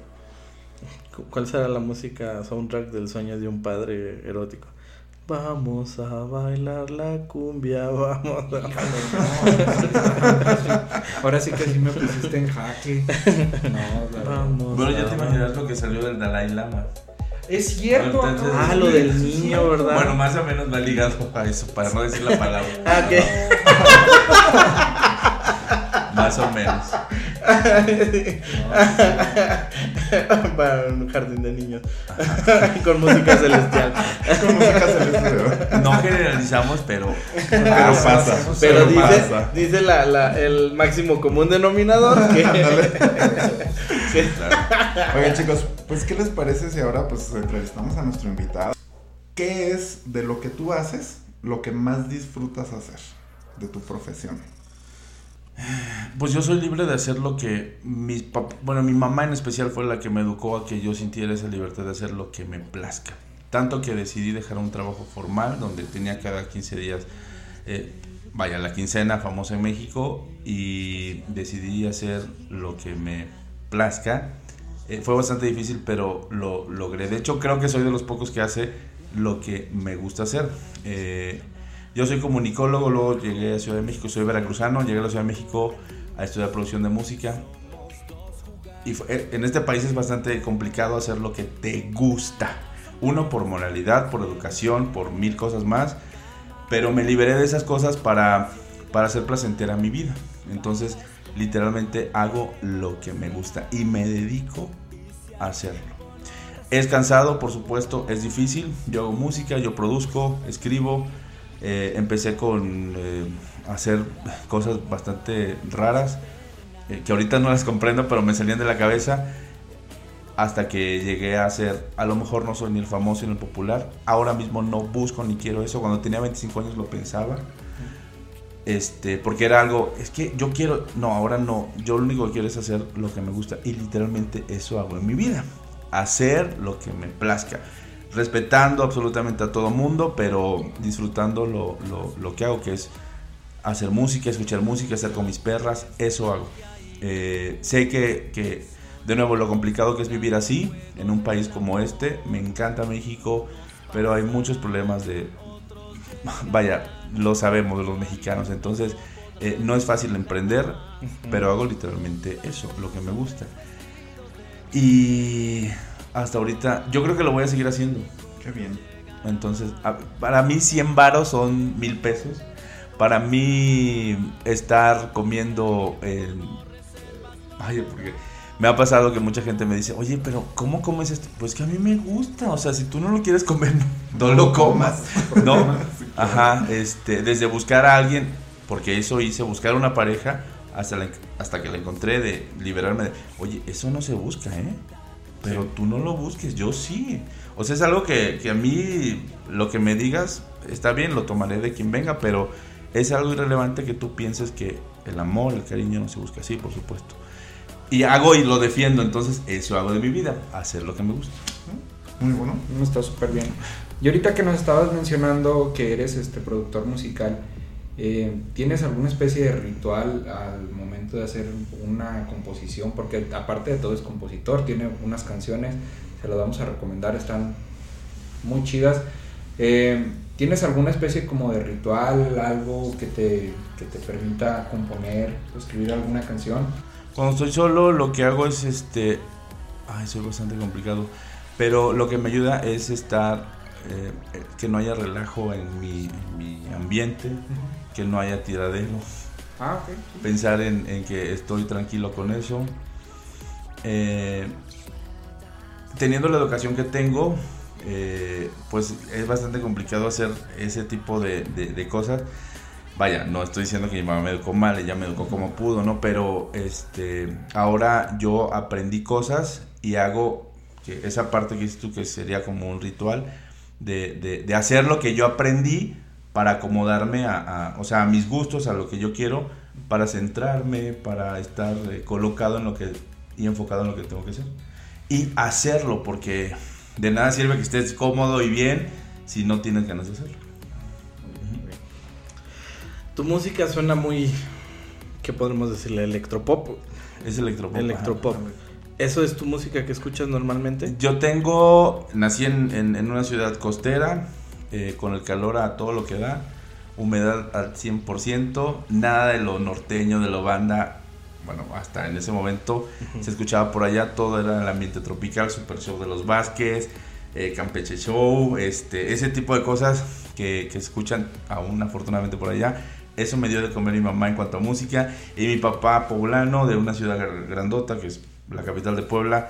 Speaker 2: Cu- ¿Cuál será la música soundtrack del sueño de un padre erótico? Vamos a bailar la cumbia, vamos a...
Speaker 1: Ahora sí que sí me pusiste en jaque. No.
Speaker 2: Vamos
Speaker 3: Bueno, ya te imaginas lo que salió del Dalai Lama.
Speaker 1: Es cierto.
Speaker 3: Entonces-
Speaker 2: Ah, lo del niño, ¿verdad?
Speaker 3: Bueno, más o menos va ligado a eso, para no decir la palabra.
Speaker 2: Ah, ¿qué?
Speaker 3: Más o menos.
Speaker 2: Para un jardín de niños. Con música celestial.
Speaker 4: Con música celeste.
Speaker 3: No generalizamos, pero
Speaker 4: Pero pasa.
Speaker 2: Pero dice,
Speaker 4: pasa.
Speaker 2: dice la, la- el máximo común denominador que... que-
Speaker 3: claro.
Speaker 4: Oigan chicos, pues ¿qué les parece si ahora pues entrevistamos a nuestro invitado? ¿Qué es de lo que tú haces lo que más disfrutas hacer de tu profesión?
Speaker 3: Pues yo soy libre de hacer lo que mis bueno, mi mamá en especial fue la que me educó a que yo sintiera esa libertad de hacer lo que me plazca. Tanto que decidí dejar un trabajo formal donde tenía cada 15 días, eh, vaya, la quincena famosa en México y decidí hacer lo que me plazca. Eh, fue bastante difícil, pero lo logré. De hecho, creo que soy de los pocos que hace lo que me gusta hacer. Eh, yo soy comunicólogo, luego llegué a Ciudad de México, soy veracruzano, llegué a la Ciudad de México a estudiar producción de música. Y eh, en este país es bastante complicado hacer lo que te gusta. Uno por moralidad, por educación, por mil cosas más. Pero me liberé de esas cosas para, para hacer placentera mi vida. Entonces, literalmente hago lo que me gusta y me dedico a hacerlo. Es cansado, por supuesto, es difícil. Yo hago música, yo produzco, escribo. Eh, empecé con eh, hacer cosas bastante raras eh, que ahorita no las comprendo, pero me salían de la cabeza hasta que llegué a ser, a lo mejor no soy ni el famoso ni el popular, ahora mismo no busco ni quiero eso, cuando tenía 25 años lo pensaba, este, porque era algo, es que yo quiero, no, ahora no, yo lo único que quiero es hacer lo que me gusta y literalmente eso hago en mi vida, hacer lo que me plazca, respetando absolutamente a todo mundo, pero disfrutando lo, lo, lo que hago, que es hacer música, escuchar música, estar con mis perras, eso hago. Eh, sé que, que, de nuevo, lo complicado que es vivir así, en un país como este, me encanta México, pero hay muchos problemas de, vaya, lo sabemos los mexicanos, entonces eh, no es fácil emprender, pero hago literalmente eso, lo que me gusta. Y hasta ahorita, yo creo que lo voy a seguir haciendo.
Speaker 4: Qué bien.
Speaker 3: Entonces, a- para mí 100 varos son mil pesos. Para mí estar comiendo en... Ay, porque me ha pasado que mucha gente me dice, oye, pero ¿cómo comes esto? Pues que a mí me gusta, o sea, si tú no lo quieres comer, no lo comas, ¿no? Ajá, este, desde buscar a alguien, porque eso hice, buscar una pareja, hasta, la- hasta que la encontré, de liberarme de, oye, eso no se busca, ¿eh? Pero tú no lo busques, yo sí. O sea, es algo que, que a mí, lo que me digas, está bien, lo tomaré de quien venga, pero es algo irrelevante que tú pienses que el amor, el cariño no se busca así, por supuesto. Y hago y lo defiendo, entonces eso hago de mi vida, hacer lo que me gusta.
Speaker 4: Muy bueno.
Speaker 1: No está súper bien. Y ahorita que nos estabas mencionando que eres este productor musical, eh, ¿tienes alguna especie de ritual al momento de hacer una composición? Porque aparte de todo es compositor, tiene unas canciones, se las vamos a recomendar, están muy chidas. Eh, ¿Tienes alguna especie como de ritual, algo que te, que te permita componer o escribir alguna canción?
Speaker 3: Cuando estoy solo, lo que hago es este. Ay, soy bastante complicado. Pero lo que me ayuda es estar. eh, eh, que no haya relajo en mi, en mi ambiente, que no haya tiradero.
Speaker 1: Ah.
Speaker 3: Pensar en, en que estoy tranquilo con eso. Eh, teniendo la educación que tengo, eh, pues es bastante complicado hacer ese tipo de, de- de cosas. Vaya, no estoy diciendo que mi mamá me educó mal, ella me educó como pudo, ¿no? Pero este, ahora yo aprendí cosas y hago que esa parte que dices tú que sería como un ritual de- de hacer lo que yo aprendí para acomodarme a, a- o sea, a mis gustos, a lo que yo quiero, para centrarme, para estar eh, colocado en lo que y enfocado en lo que tengo que hacer. Y hacerlo, porque de nada sirve que estés cómodo y bien si no tienes ganas de hacerlo.
Speaker 2: Tu música suena muy, ¿qué podemos decirle? Electropop.
Speaker 3: Es electropop.
Speaker 2: Electropop. ¿Eso es tu música que escuchas normalmente?
Speaker 3: Yo tengo, nací en, en- en una ciudad costera, eh, con el calor a todo lo que da, humedad al 100%, nada de lo norteño, de lo banda. Bueno, hasta en ese momento se escuchaba por allá, todo era el ambiente tropical, Super Show de los Vázquez, eh, Campeche Show, este, ese tipo de cosas que, que escuchan aún afortunadamente por allá. Eso me dio de comer mi mamá en cuanto a música. Y mi papá poblano de una ciudad gr- grandota, que es la capital de Puebla,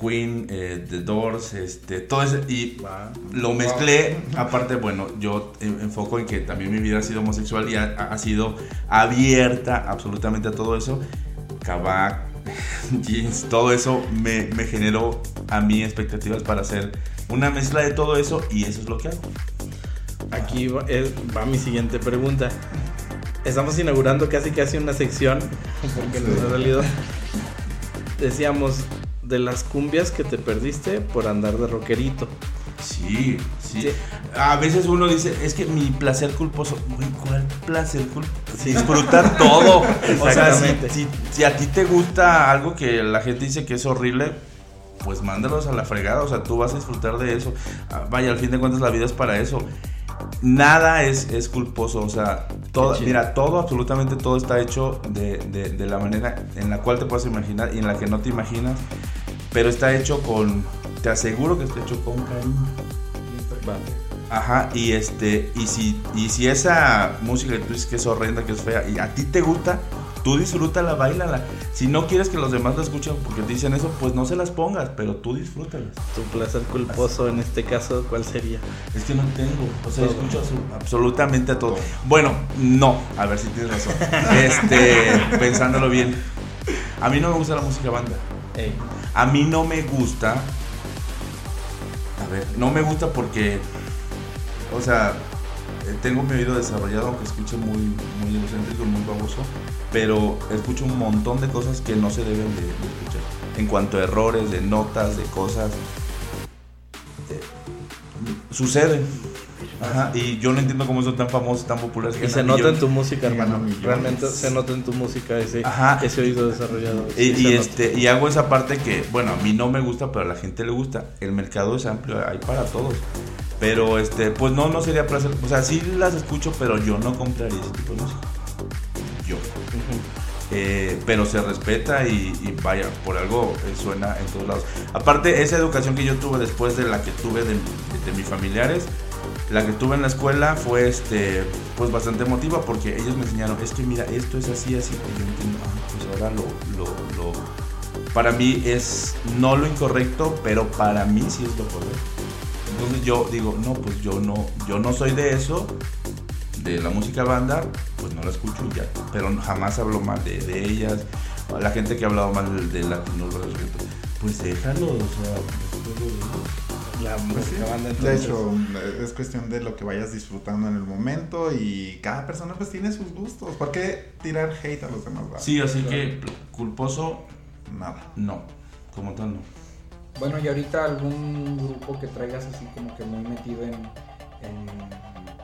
Speaker 3: Queen, eh, The Doors, este, todo eso. Y lo mezclé. Aparte, bueno, yo eh, enfoco en que también mi vida ha sido homosexual y ha, ha sido abierta absolutamente a todo eso. Kabak, jeans, todo eso me, me generó a mí expectativas para hacer una mezcla de todo eso y eso es lo que hago.
Speaker 2: Aquí va, es- va mi siguiente pregunta. Estamos inaugurando casi casi una sección, porque
Speaker 4: Sí.
Speaker 2: en realidad decíamos de las cumbias que te perdiste por andar de rockerito.
Speaker 3: Sí, sí,
Speaker 2: Sí.
Speaker 3: A veces uno dice, es que mi placer culposo, güey, ¿cuál placer culposo? Disfrutar todo. o sea, si,
Speaker 2: Exactamente.
Speaker 3: si- si a ti te gusta algo que la gente dice que es horrible, pues mándalos a la fregada. O sea, tú vas a disfrutar de eso. Ah, Vaya, al fin de cuentas la vida es para eso. Nada es, es culposo, o sea, todo, mira, todo, absolutamente todo está hecho de, de- de la manera en la cual te puedes imaginar y en la que no te imaginas, pero está hecho con, te aseguro que está hecho con cariño. Ajá, y este, y si, y si esa música que tú dices que es horrenda, que es fea, y a ti te gusta, tú disfrútala, bailala. Si no quieres que los demás la escuchen porque dicen eso, pues no se las pongas, pero tú disfrútalas.
Speaker 2: Tu placer culposo en este caso, ¿cuál sería?
Speaker 3: Es que no tengo, o sea,
Speaker 2: Todo.
Speaker 3: escucho abso- absolutamente a todo. Bueno, no, a ver si tienes razón. Este, pensándolo bien, a mí no me gusta la música banda.
Speaker 2: Ey,
Speaker 3: A mí no me gusta. A ver, no me gusta porque. O sea, tengo mi oído desarrollado, aunque escuche muy, muy egocéntrico, muy baboso. Pero escucho un montón de cosas que no se deben de, de escuchar. En cuanto a errores, de notas, de cosas. eh, suceden. Ajá, y yo no entiendo cómo son tan famosos, tan populares.
Speaker 2: Y se nota en tu música, hermano.
Speaker 4: millones.
Speaker 2: Realmente se nota en tu música ese,
Speaker 3: Ajá.
Speaker 2: ese oído desarrollado.
Speaker 3: Y,
Speaker 2: Sí,
Speaker 3: y
Speaker 2: se nota.
Speaker 3: este y hago esa parte que, bueno, a mí no me gusta, pero a la gente le gusta. El mercado es amplio, hay para todos. Pero este, pues no, no sería placer. O sea, sí las escucho, pero yo no compraría ese tipo de música. Yo. Eh, pero se respeta y, y vaya, por algo eh, suena en todos lados. Aparte, esa educación que yo tuve después de la que tuve de, de- de mis familiares, la que tuve en la escuela fue este, pues bastante emotiva porque ellos me enseñaron, es que mira, esto es así, así. Y yo entiendo, ah, pues ahora lo, Para mí es no lo incorrecto, pero para mí sí es lo correcto. Entonces yo digo, no, pues yo no, yo no soy de eso, de la música banda, pues no la escucho ya. Pero jamás hablo mal de, de ellas. La gente que ha hablado mal de latino, del reggaetón, pues déjalo, o sea,
Speaker 2: La
Speaker 4: Pues sí.
Speaker 2: música banda,
Speaker 4: De
Speaker 2: entonces.
Speaker 4: hecho, es cuestión de lo que vayas disfrutando en el momento y cada persona pues tiene sus gustos. ¿Por qué tirar hate a los demás? va?
Speaker 3: Sí, así que culposo,
Speaker 4: Nada.
Speaker 3: no, como tal no.
Speaker 1: Bueno, y ahorita algún grupo que traigas así como que muy metido en, en,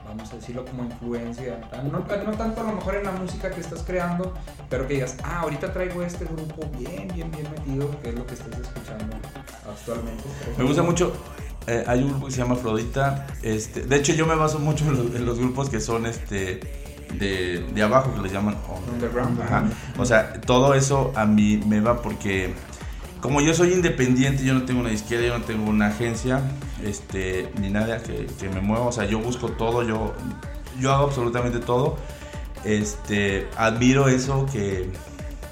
Speaker 1: vamos a decirlo como influencia. No, no tanto a lo mejor en la música que estás creando, pero que digas, ah, ahorita traigo este grupo bien, bien, bien metido, que es lo que estás escuchando actualmente.
Speaker 3: Me gusta mucho. eh, hay un grupo que se llama Afrodita. Este, de hecho, yo me baso mucho en los, en los grupos que son este de, de abajo, que les llaman
Speaker 1: Underground.
Speaker 3: Ajá. O sea, todo eso a mí me va porque como yo soy independiente, yo no tengo una izquierda, yo no tengo una agencia, este, ni nada que, que me mueva. O sea, yo busco todo, yo, yo hago absolutamente todo. Este, admiro eso que,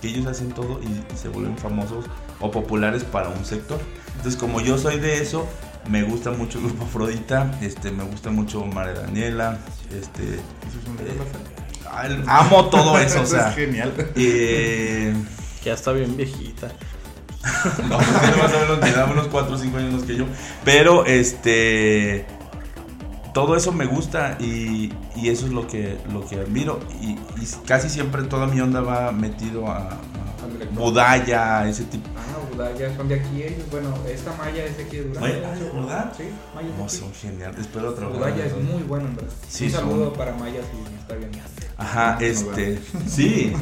Speaker 3: que ellos hacen todo y se vuelven famosos o populares para un sector. Entonces, como yo soy de eso, me gusta mucho el grupo Afrodita, este, me gusta mucho María Daniela, este,
Speaker 4: es
Speaker 3: Eh, ah, amo todo eso, o
Speaker 4: Eso
Speaker 3: sea.
Speaker 4: es genial.
Speaker 3: eh,
Speaker 2: Que ya está bien viejita.
Speaker 3: no, pues tiene más o menos, me da unos 4 o 5 años más que yo. Pero este. Todo eso me gusta y, y eso es lo que, lo que admiro. Y, y casi siempre toda mi onda va metido a, a. Budaya, ese tipo.
Speaker 1: Ah, Udaya son de aquí ellos. Bueno, esta Maya es de aquí de Durango.
Speaker 3: Maya, ah, ¿de verdad?
Speaker 1: Sí, Maya
Speaker 3: No, son geniales. Espero trabajar.
Speaker 1: Udaya es muy bueno, en verdad.
Speaker 3: Sí,
Speaker 1: Un saludo
Speaker 3: son-
Speaker 1: para Maya si me está viendo.
Speaker 3: Ajá, este. Sí.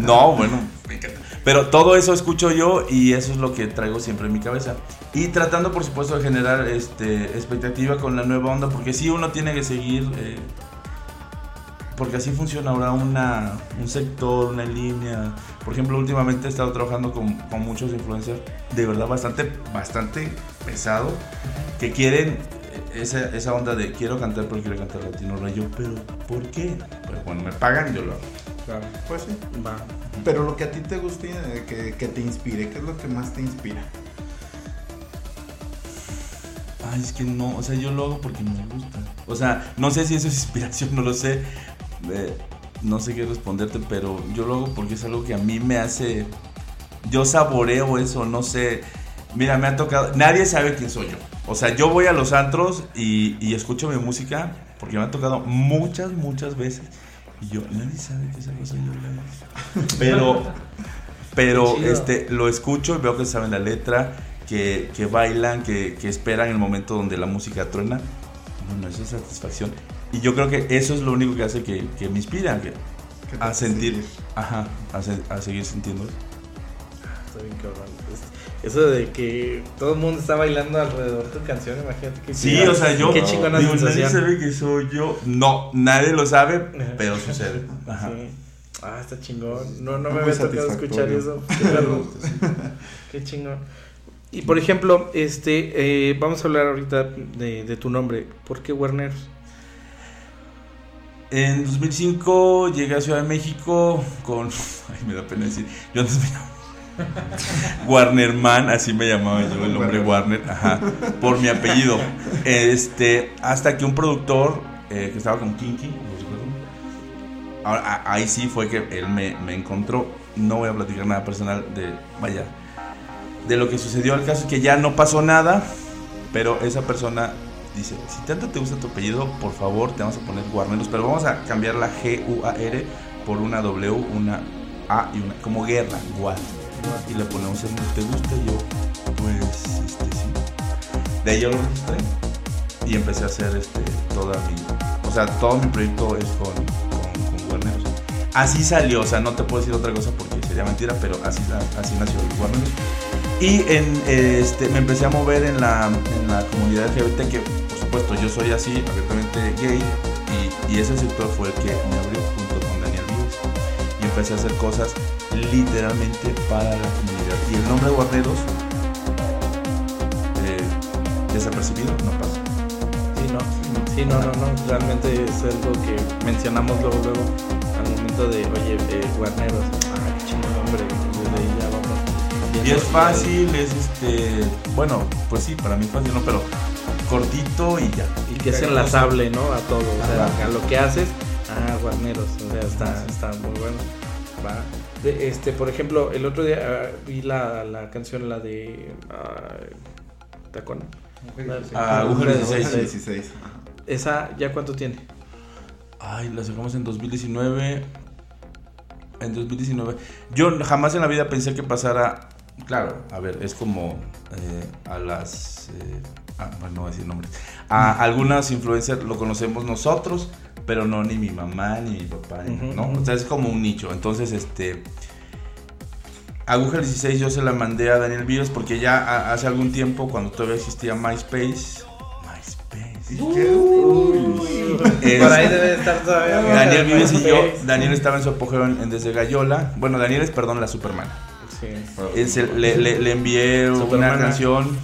Speaker 3: No, bueno, me encanta. Pero todo eso escucho yo y eso es lo que traigo siempre en mi cabeza. Y tratando, por supuesto, de generar este, expectativa con la nueva onda, porque sí uno tiene que seguir. eh, porque así funciona ahora una, un sector, una línea. Por ejemplo, últimamente he estado trabajando con, con muchos influencers, de verdad bastante, bastante pesado, que quieren esa, esa onda de quiero cantar, pero quiero cantar latino rayo. Pero, ¿por qué? Pero bueno, me pagan, yo lo hago.
Speaker 1: Claro.
Speaker 4: Pues sí.
Speaker 2: Va.
Speaker 4: Pero lo que a ti te guste, eh, que, que te inspire, ¿qué es lo que más te inspira?
Speaker 3: Ay, es que no, o sea, yo lo hago porque me gusta. O sea, no sé si eso es inspiración, no lo sé. Eh, no sé qué responderte, pero yo lo hago porque es algo que a mí me hace. Yo saboreo eso, no sé. Mira, me ha tocado. Nadie sabe quién soy yo. O sea, yo voy a los antros y, y escucho mi música porque me ha tocado muchas, muchas veces. Y yo, nadie sabe que esa cosa yo. Pero, pero este, lo escucho y veo que saben la letra, que, que bailan, que, que esperan el momento donde la música truena. Bueno, eso es satisfacción. Y yo creo que eso es lo único que hace que, que me inspira, que,
Speaker 4: ¿Qué te
Speaker 3: a sentir, ajá, a, se- a seguir sintiendo.
Speaker 2: Está bien cabrón. Es- Eso de que todo el mundo está bailando alrededor de tu canción, imagínate que
Speaker 3: Sí, o sea, yo
Speaker 2: Qué chingona
Speaker 3: digo, nadie sabe que soy yo. No, nadie lo sabe, pero sucede. Ajá.
Speaker 2: Sí. Ah, está chingón. No, no me había tocado escuchar eso. Qué chingón. Y por ejemplo, este, eh, vamos a hablar ahorita de, de tu nombre. ¿Por qué Warner?
Speaker 3: En 2005 llegué a Ciudad de México con. Ay, me da pena decir. Yo antes me llamaba. Warnerman, así me llamaba yo, el nombre Warner, ajá, por mi apellido. Este, hasta que un productor eh, que estaba con Kinky. Ahora, ahí sí fue que él me, me encontró. No voy a platicar nada personal de, vaya, de lo que sucedió. El caso es que ya no pasó nada, pero esa persona dice, si tanto te gusta tu apellido, por favor, te vamos a poner Guarneros, pero vamos a cambiar la G-U-A-R por una W, una A y una, como guerra, Guar. Y le ponemos el ¿te gusta? Y yo, pues, este, sí. De ahí yo lo registré y empecé a hacer este, toda mi, o sea, todo mi proyecto es con, con, con Guarneros. Así salió, o sea, no te puedo decir otra cosa porque sería mentira, pero así, así nació el Guarneros. Y en, este, me empecé a mover en la, en la comunidad LGBT, que por supuesto yo soy así, abiertamente gay, y, y ese sector fue el que me abrió junto con Daniel Vives. Y empecé a hacer cosas literalmente para la comunidad. Y el nombre Guarneros, eh, desapercibido, no pasa.
Speaker 2: Sí, no. Sí, no, no, no. Realmente es algo que mencionamos luego, luego, al momento de, oye, eh, Guarneros.
Speaker 3: Y es fácil, es este, bueno, pues sí, para mí es fácil, ¿no? Pero cortito y ya.
Speaker 2: Y que es enlazable, ¿no? A todo. O sea,
Speaker 3: Ajá.
Speaker 2: a lo que haces. Ah, Guarneros. O sea, está, está muy bueno. Va. De- este, por ejemplo, el otro día ah, vi la, la canción, la de. ah, Tacón.
Speaker 3: Ah, Agujero 16.
Speaker 4: 16.
Speaker 2: Esa, ¿ya cuánto tiene?
Speaker 3: Ay, la sacamos en 2019. En 2019. Yo jamás en la vida pensé que pasara. Claro, a ver, es como eh, a las. eh, ah, bueno, no voy a decir nombres. A algunas influencers lo conocemos nosotros, pero no ni mi mamá ni mi papá, ni- ¿no? O sea, es como un nicho. Entonces, este. Aguja 16 yo se la mandé a Daniel Vives porque ya hace algún tiempo, cuando todavía existía MySpace. MySpace. Es-
Speaker 2: Por ahí debe estar todavía.
Speaker 3: Daniel Vives y yo. Daniel estaba en su apogeo en, en Desde Gallola. Bueno, Daniel es, perdón, la Superman. Le, le- le envié una canción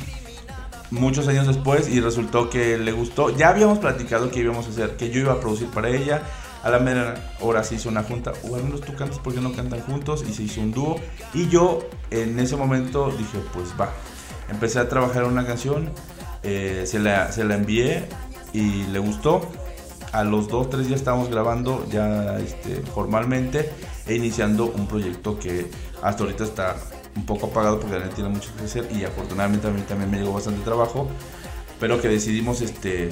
Speaker 3: muchos años después y resultó que le gustó. Ya habíamos platicado que íbamos a hacer, que yo iba a producir para ella. A la mera hora se hizo una junta. O al menos tú cantas porque no cantan juntos y se hizo un dúo. Y yo en ese momento dije, pues va. Empecé a trabajar en una canción, eh, se, la, se la envié y le gustó. A los dos, tres días estábamos grabando ya este, formalmente e iniciando un proyecto que hasta ahorita está un poco apagado porque Daniel tiene mucho que hacer y afortunadamente a mí también me llegó bastante trabajo, pero que decidimos este...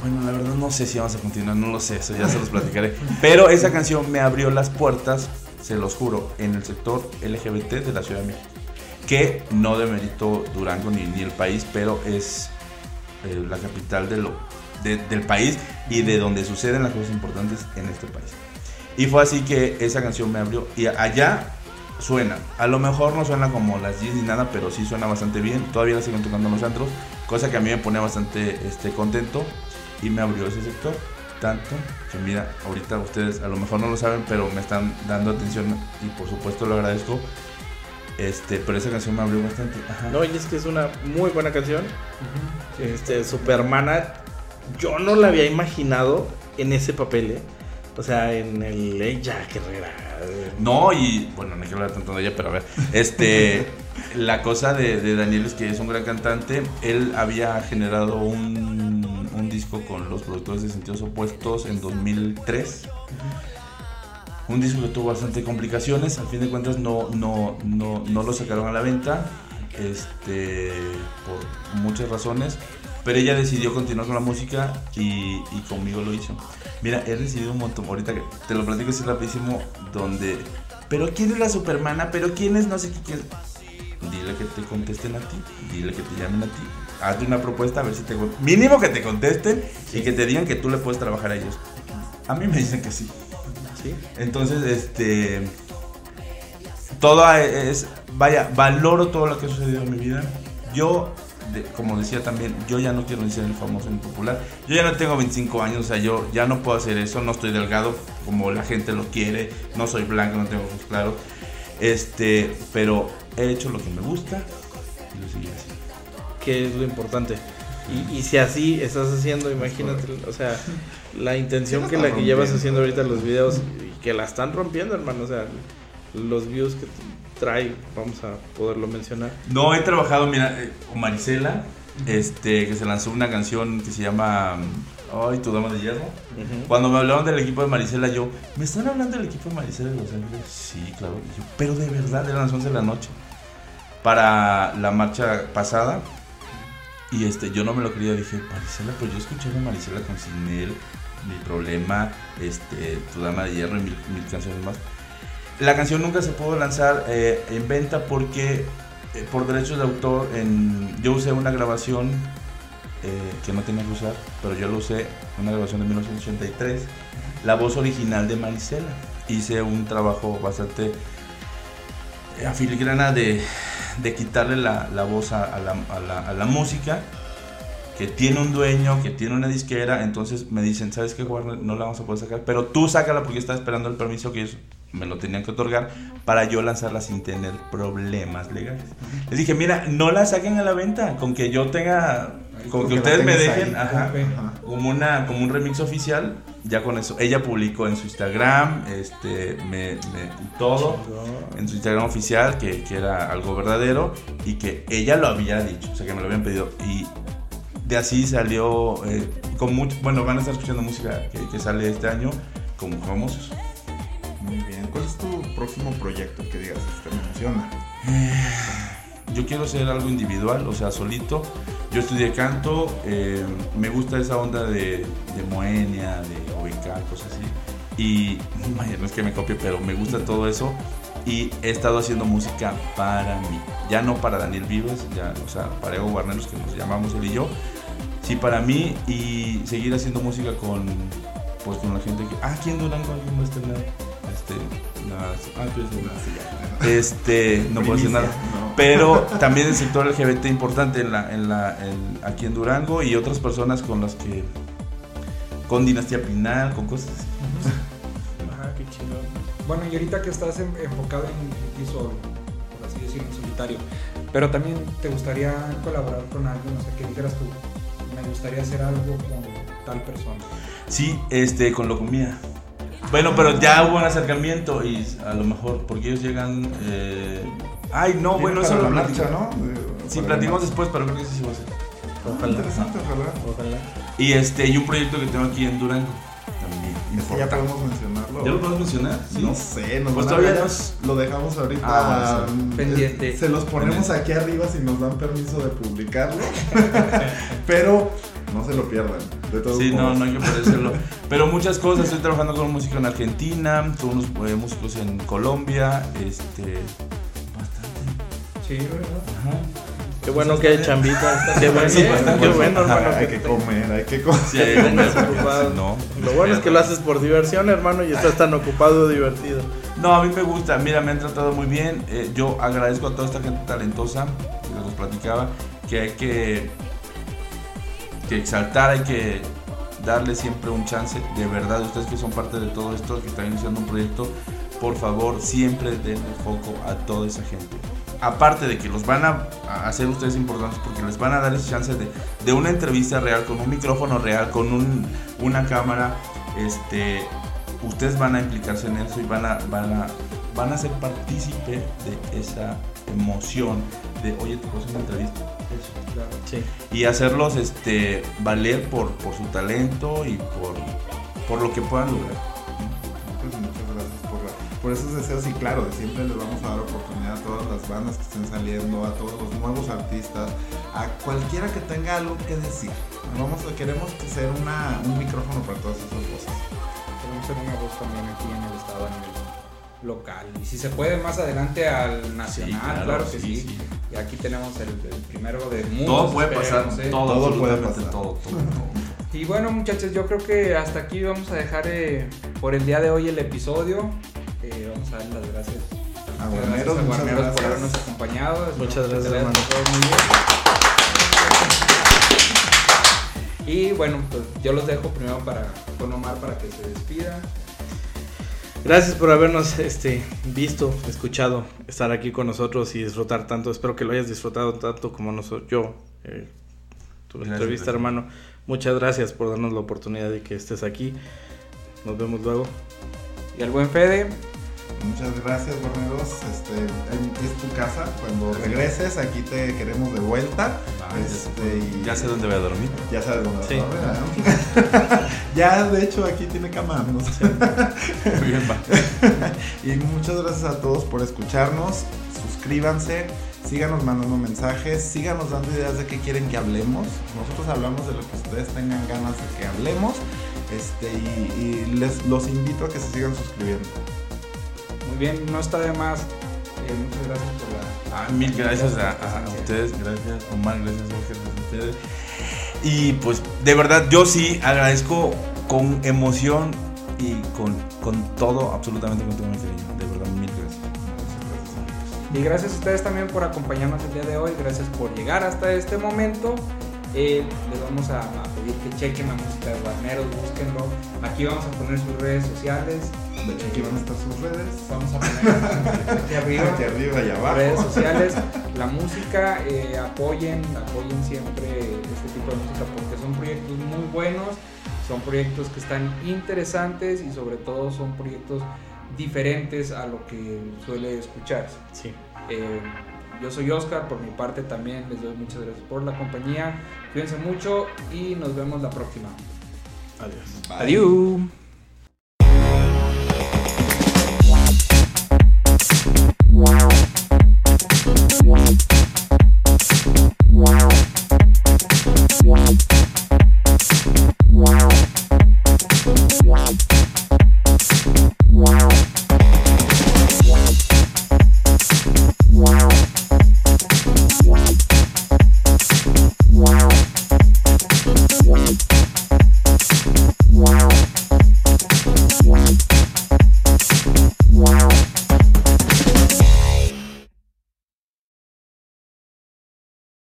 Speaker 3: Bueno, la verdad no sé si vamos a continuar, no lo sé, eso ya se los platicaré. Pero esa canción me abrió las puertas, se los juro, en el sector LGBT de la Ciudad de México. que no demerito Durango ni, ni el país, pero es eh, la capital de lo, de- del país y de donde suceden las cosas importantes en este país. Y fue así que esa canción me abrió. Y allá suena. A lo mejor no suena como las 10 ni nada, pero sí suena bastante bien. Todavía la siguen tocando en los antros, cosa que a mí me pone bastante este, contento y me abrió ese sector. Tanto que mira, ahorita ustedes a lo mejor no lo saben, pero me están dando atención y por supuesto lo agradezco. Este, pero esa canción me abrió bastante. Ajá.
Speaker 2: No, y es que es una muy buena canción. Este, Supermana, yo no la había imaginado en ese papel, ¿eh? O sea, en el ella Herrera.
Speaker 3: No, y bueno, no hay que hablar tanto de ella, pero a ver. Este, la cosa de, de Daniel es que es un gran cantante. Él había generado un, un disco con los productores de Sentidos Opuestos en 2003. Un disco que tuvo bastante complicaciones. Al fin de cuentas, no, no, no, no lo sacaron a la venta. Este, por muchas razones. Pero ella decidió continuar con la música y, y conmigo lo hizo. Mira, he recibido un montón, ahorita que te lo platico así rapidísimo, donde... Pero ¿quién es la supermana? ¿Pero quién es no sé qué? quién? Dile que te contesten a ti, dile que te llamen a ti. Hazle una propuesta a ver si te... Mínimo que te contesten y que te digan que tú le puedes trabajar a ellos. A mí me dicen que sí.
Speaker 2: ¿sí?
Speaker 3: Entonces, este. Todo es. Vaya, valoro todo lo que ha sucedido en mi vida. Yo, de- como decía también, yo ya no quiero ni ser el famoso ni popular. Yo ya no tengo 25 años, o sea, yo ya no puedo hacer eso. No estoy delgado como la gente lo quiere. No soy blanco, no tengo ojos claros. Este, pero he hecho lo que me gusta y lo seguiré haciendo.
Speaker 2: Que es lo importante. Y, y si así estás haciendo, imagínate, o sea, la intención que
Speaker 4: la
Speaker 2: que llevas haciendo ahorita los videos, y que la están rompiendo, hermano, o sea, los views que trae, vamos a poderlo mencionar.
Speaker 3: No, he trabajado, mira, eh, con Marisela, este, que se lanzó una canción que se llama Ay, tu dama de hierro. Cuando me hablaron del equipo de Marisela, yo, ¿me están hablando del equipo de Marisela de Los Ángeles? Sí, claro. Y yo, pero de verdad, eran las 11 de la noche. Para la marcha pasada. Y este, yo no me lo creía, dije, Marisela, pues yo escuché a Marisela con Sinel, Mi Problema, este, Tu Dama de Hierro y mil, mil canciones más. La canción nunca se pudo lanzar eh, en venta porque eh, por derechos de autor yo usé una grabación eh, que no tenía que usar, pero yo lo usé, una grabación de 1983, la voz original de Marisela. Hice un trabajo bastante a filigrana de, quitarle la, voz a, la, música, que tiene un dueño, que tiene una disquera, entonces me dicen, ¿sabes qué, Warner? No la vamos a poder sacar, pero tú sácala porque estaba esperando el permiso que ellos me lo tenían que otorgar para yo lanzarla sin tener problemas legales. Les dije, mira, no la saquen a la venta, con que yo tenga, con que ustedes me dejen,
Speaker 4: ahí.
Speaker 3: ajá,
Speaker 4: Ajá.
Speaker 3: como una como un remix oficial ya con eso ella publicó en su Instagram este me, me- todo en su Instagram oficial que, que era algo verdadero y que ella lo había dicho o sea que me lo habían pedido y de así salió eh, con mucho bueno van a estar escuchando música que, que sale este año como famosos
Speaker 4: Muy bien. ¿Cuál es tu próximo proyecto que digas? Este me emociona.
Speaker 3: yo quiero hacer algo individual, o sea, solito. Yo estudié canto, eh, me gusta esa onda de, Moenia, de OBK, cosas así. Y, no es que me copie, pero me gusta todo eso. Y he estado haciendo música para mí. Ya no para Daniel Vives, ya, o sea, para Ego Guarneros, que nos llamamos él y yo. Sí, para mí y seguir haciendo música con, pues, con la gente que... Ah, aquí en Durango alguien va a estrenar. Este, ah, este, no puedo decir nada.
Speaker 4: no.
Speaker 3: Pero también el sector LGBT importante en la, en la, en- aquí en Durango y otras personas con las que. con Dinastía Pinal, con cosas así.
Speaker 2: Ah, qué chido.
Speaker 1: Bueno, y ahorita que estás en- enfocado en ti solo, por así decirlo, en solitario, pero también te gustaría colaborar con alguien, o sea, que dijeras tú, me gustaría hacer algo con tal persona.
Speaker 3: Sí, este, con Locomía. Bueno, pero ya hubo un acercamiento y a lo mejor, porque ellos llegan. eh, Ay, no, bueno, eso
Speaker 4: la
Speaker 3: lo
Speaker 4: marcha,
Speaker 3: platicamos.
Speaker 4: ¿no? De-
Speaker 3: Sí, platicamos después, pero creo que sí se va a hacer.
Speaker 2: Ojalá.
Speaker 4: Interesante, ojalá.
Speaker 2: Ojalá.
Speaker 3: Y este, y un proyecto que tengo aquí en Durango. También.
Speaker 4: Este ya podemos mencionarlo.
Speaker 3: ¿Ya lo podemos mencionar? Sí.
Speaker 4: No sé, nos
Speaker 3: Pues todavía.
Speaker 4: Lo dejamos ahorita
Speaker 3: Ah,
Speaker 4: mm,
Speaker 1: Pendiente.
Speaker 4: eh, Se los ponemos aquí arriba si nos dan permiso de publicarlo. Pero no se lo pierdan. De todos
Speaker 3: Sí, no,
Speaker 4: modos.
Speaker 3: no hay que parecerlo. Pero muchas cosas. Estoy trabajando con música en Argentina, con unos eh, músicos en Colombia. Este. Bastante.
Speaker 1: Sí, ¿verdad?
Speaker 2: Qué bueno que hay chambita. Qué bueno,
Speaker 1: Sí,
Speaker 2: qué bueno, hermano.
Speaker 4: hay
Speaker 2: que
Speaker 4: que comer, hay que comer.
Speaker 3: Sí, hay hombres
Speaker 2: ocupado.
Speaker 3: no.
Speaker 2: Lo bueno es que lo haces por diversión, hermano, y estás tan ocupado y divertido.
Speaker 3: No, a mí me gusta. Mira, me han tratado muy bien. Eh, yo agradezco a toda esta gente talentosa que les platicaba que hay que, exaltar, hay que darle siempre un chance. De verdad, ustedes que son parte de todo esto, que están iniciando un proyecto, por favor, siempre den el foco a toda esa gente. Aparte de que los van a, a hacer ustedes importantes porque les van a dar esa chance de, de una entrevista real, con un micrófono real, con un- una cámara, este, ustedes van a implicarse en eso y van a, van a, van a ser partícipe de esa emoción de, oye, te puedo hacer una entrevista. Eso.
Speaker 1: Claro.
Speaker 2: Sí.
Speaker 3: Y hacerlos este, valer por, por su talento y por, por lo que puedan lograr.
Speaker 4: Pues muchas gracias por, la- por esos deseos y claro, siempre les vamos a dar oportunidad a todas las bandas que estén saliendo, a todos los nuevos artistas, a cualquiera que tenga algo que decir. Vamos queremos que ser una, un micrófono para todas esas cosas.
Speaker 1: Queremos ser una voz también aquí en el estado, a nivel local. Y si se puede más adelante al nacional,
Speaker 3: claro,
Speaker 1: claro, que
Speaker 3: sí,
Speaker 1: sí.
Speaker 3: sí.
Speaker 1: Y aquí tenemos el, el primero de muchos.
Speaker 3: Todo puede pasar,
Speaker 1: ¿eh?
Speaker 3: todo,
Speaker 4: Todo puede pasar.
Speaker 3: todo, todo, todo.
Speaker 1: Y bueno, muchachos, yo creo que hasta aquí vamos a dejar eh, por el día de hoy el episodio. Eh, vamos a dar las gracias.
Speaker 4: A
Speaker 1: Muchas
Speaker 4: Guarneros,
Speaker 1: gracias a por habernos acompañado.
Speaker 2: Muchas gracias, hermano.
Speaker 1: muy bien. Y bueno, pues yo los dejo primero para, con Omar para que se despida.
Speaker 2: Gracias por habernos este, visto, escuchado, estar aquí con nosotros y disfrutar tanto. Espero que lo hayas disfrutado tanto como nosotros, yo. eh, tu
Speaker 3: Gracias,
Speaker 2: entrevista,
Speaker 3: gracias.
Speaker 2: hermano. Muchas gracias por darnos la oportunidad de que estés aquí. Nos vemos luego.
Speaker 1: Y al buen Fede,
Speaker 4: Muchas gracias, Guarneros. Este, es tu casa. Cuando regreses, aquí te queremos de vuelta. Este, y-
Speaker 3: Ya sé dónde voy a dormir.
Speaker 4: Ya sabes dónde
Speaker 2: Sí.
Speaker 4: vas a dormir, ya, de hecho, aquí tiene cama. no sé.
Speaker 3: Muy bien, va.
Speaker 4: Y muchas gracias a todos por escucharnos. Suscríbanse, síganos mandando mensajes, síganos dando ideas de qué quieren que hablemos. Nosotros hablamos de lo que ustedes tengan ganas de que hablemos. Este, y, y les los invito a que se sigan suscribiendo.
Speaker 1: Muy bien, no está de más. Eh, muchas gracias por la.
Speaker 3: Ah, mil gracias a, a- a ustedes, gracias Omar, gracias Jorge, gracias a ustedes. Y pues de verdad yo sí agradezco con emoción y con, con todo, absolutamente con todo mi cariño. De verdad, mil gracias.
Speaker 1: Y gracias a ustedes también por acompañarnos el día de hoy. Gracias por llegar hasta este momento. Eh, les vamos a, a pedir que chequen la música de Guarneros, búsquenlo. Aquí vamos a poner sus redes sociales.
Speaker 4: De hecho, aquí van a estar sus redes.
Speaker 1: Vamos a poner aquí arriba.
Speaker 4: Aquí arriba y abajo.
Speaker 1: redes sociales, la música, eh, apoyen, apoyen siempre este tipo de música porque son proyectos muy buenos, son proyectos que están interesantes y sobre todo son proyectos diferentes a lo que suele escucharse.
Speaker 2: Sí.
Speaker 1: Eh, yo soy Oscar, por mi parte también les doy muchas gracias por la compañía. Cuídense mucho y nos vemos la próxima.
Speaker 2: Adiós.
Speaker 1: Adiós.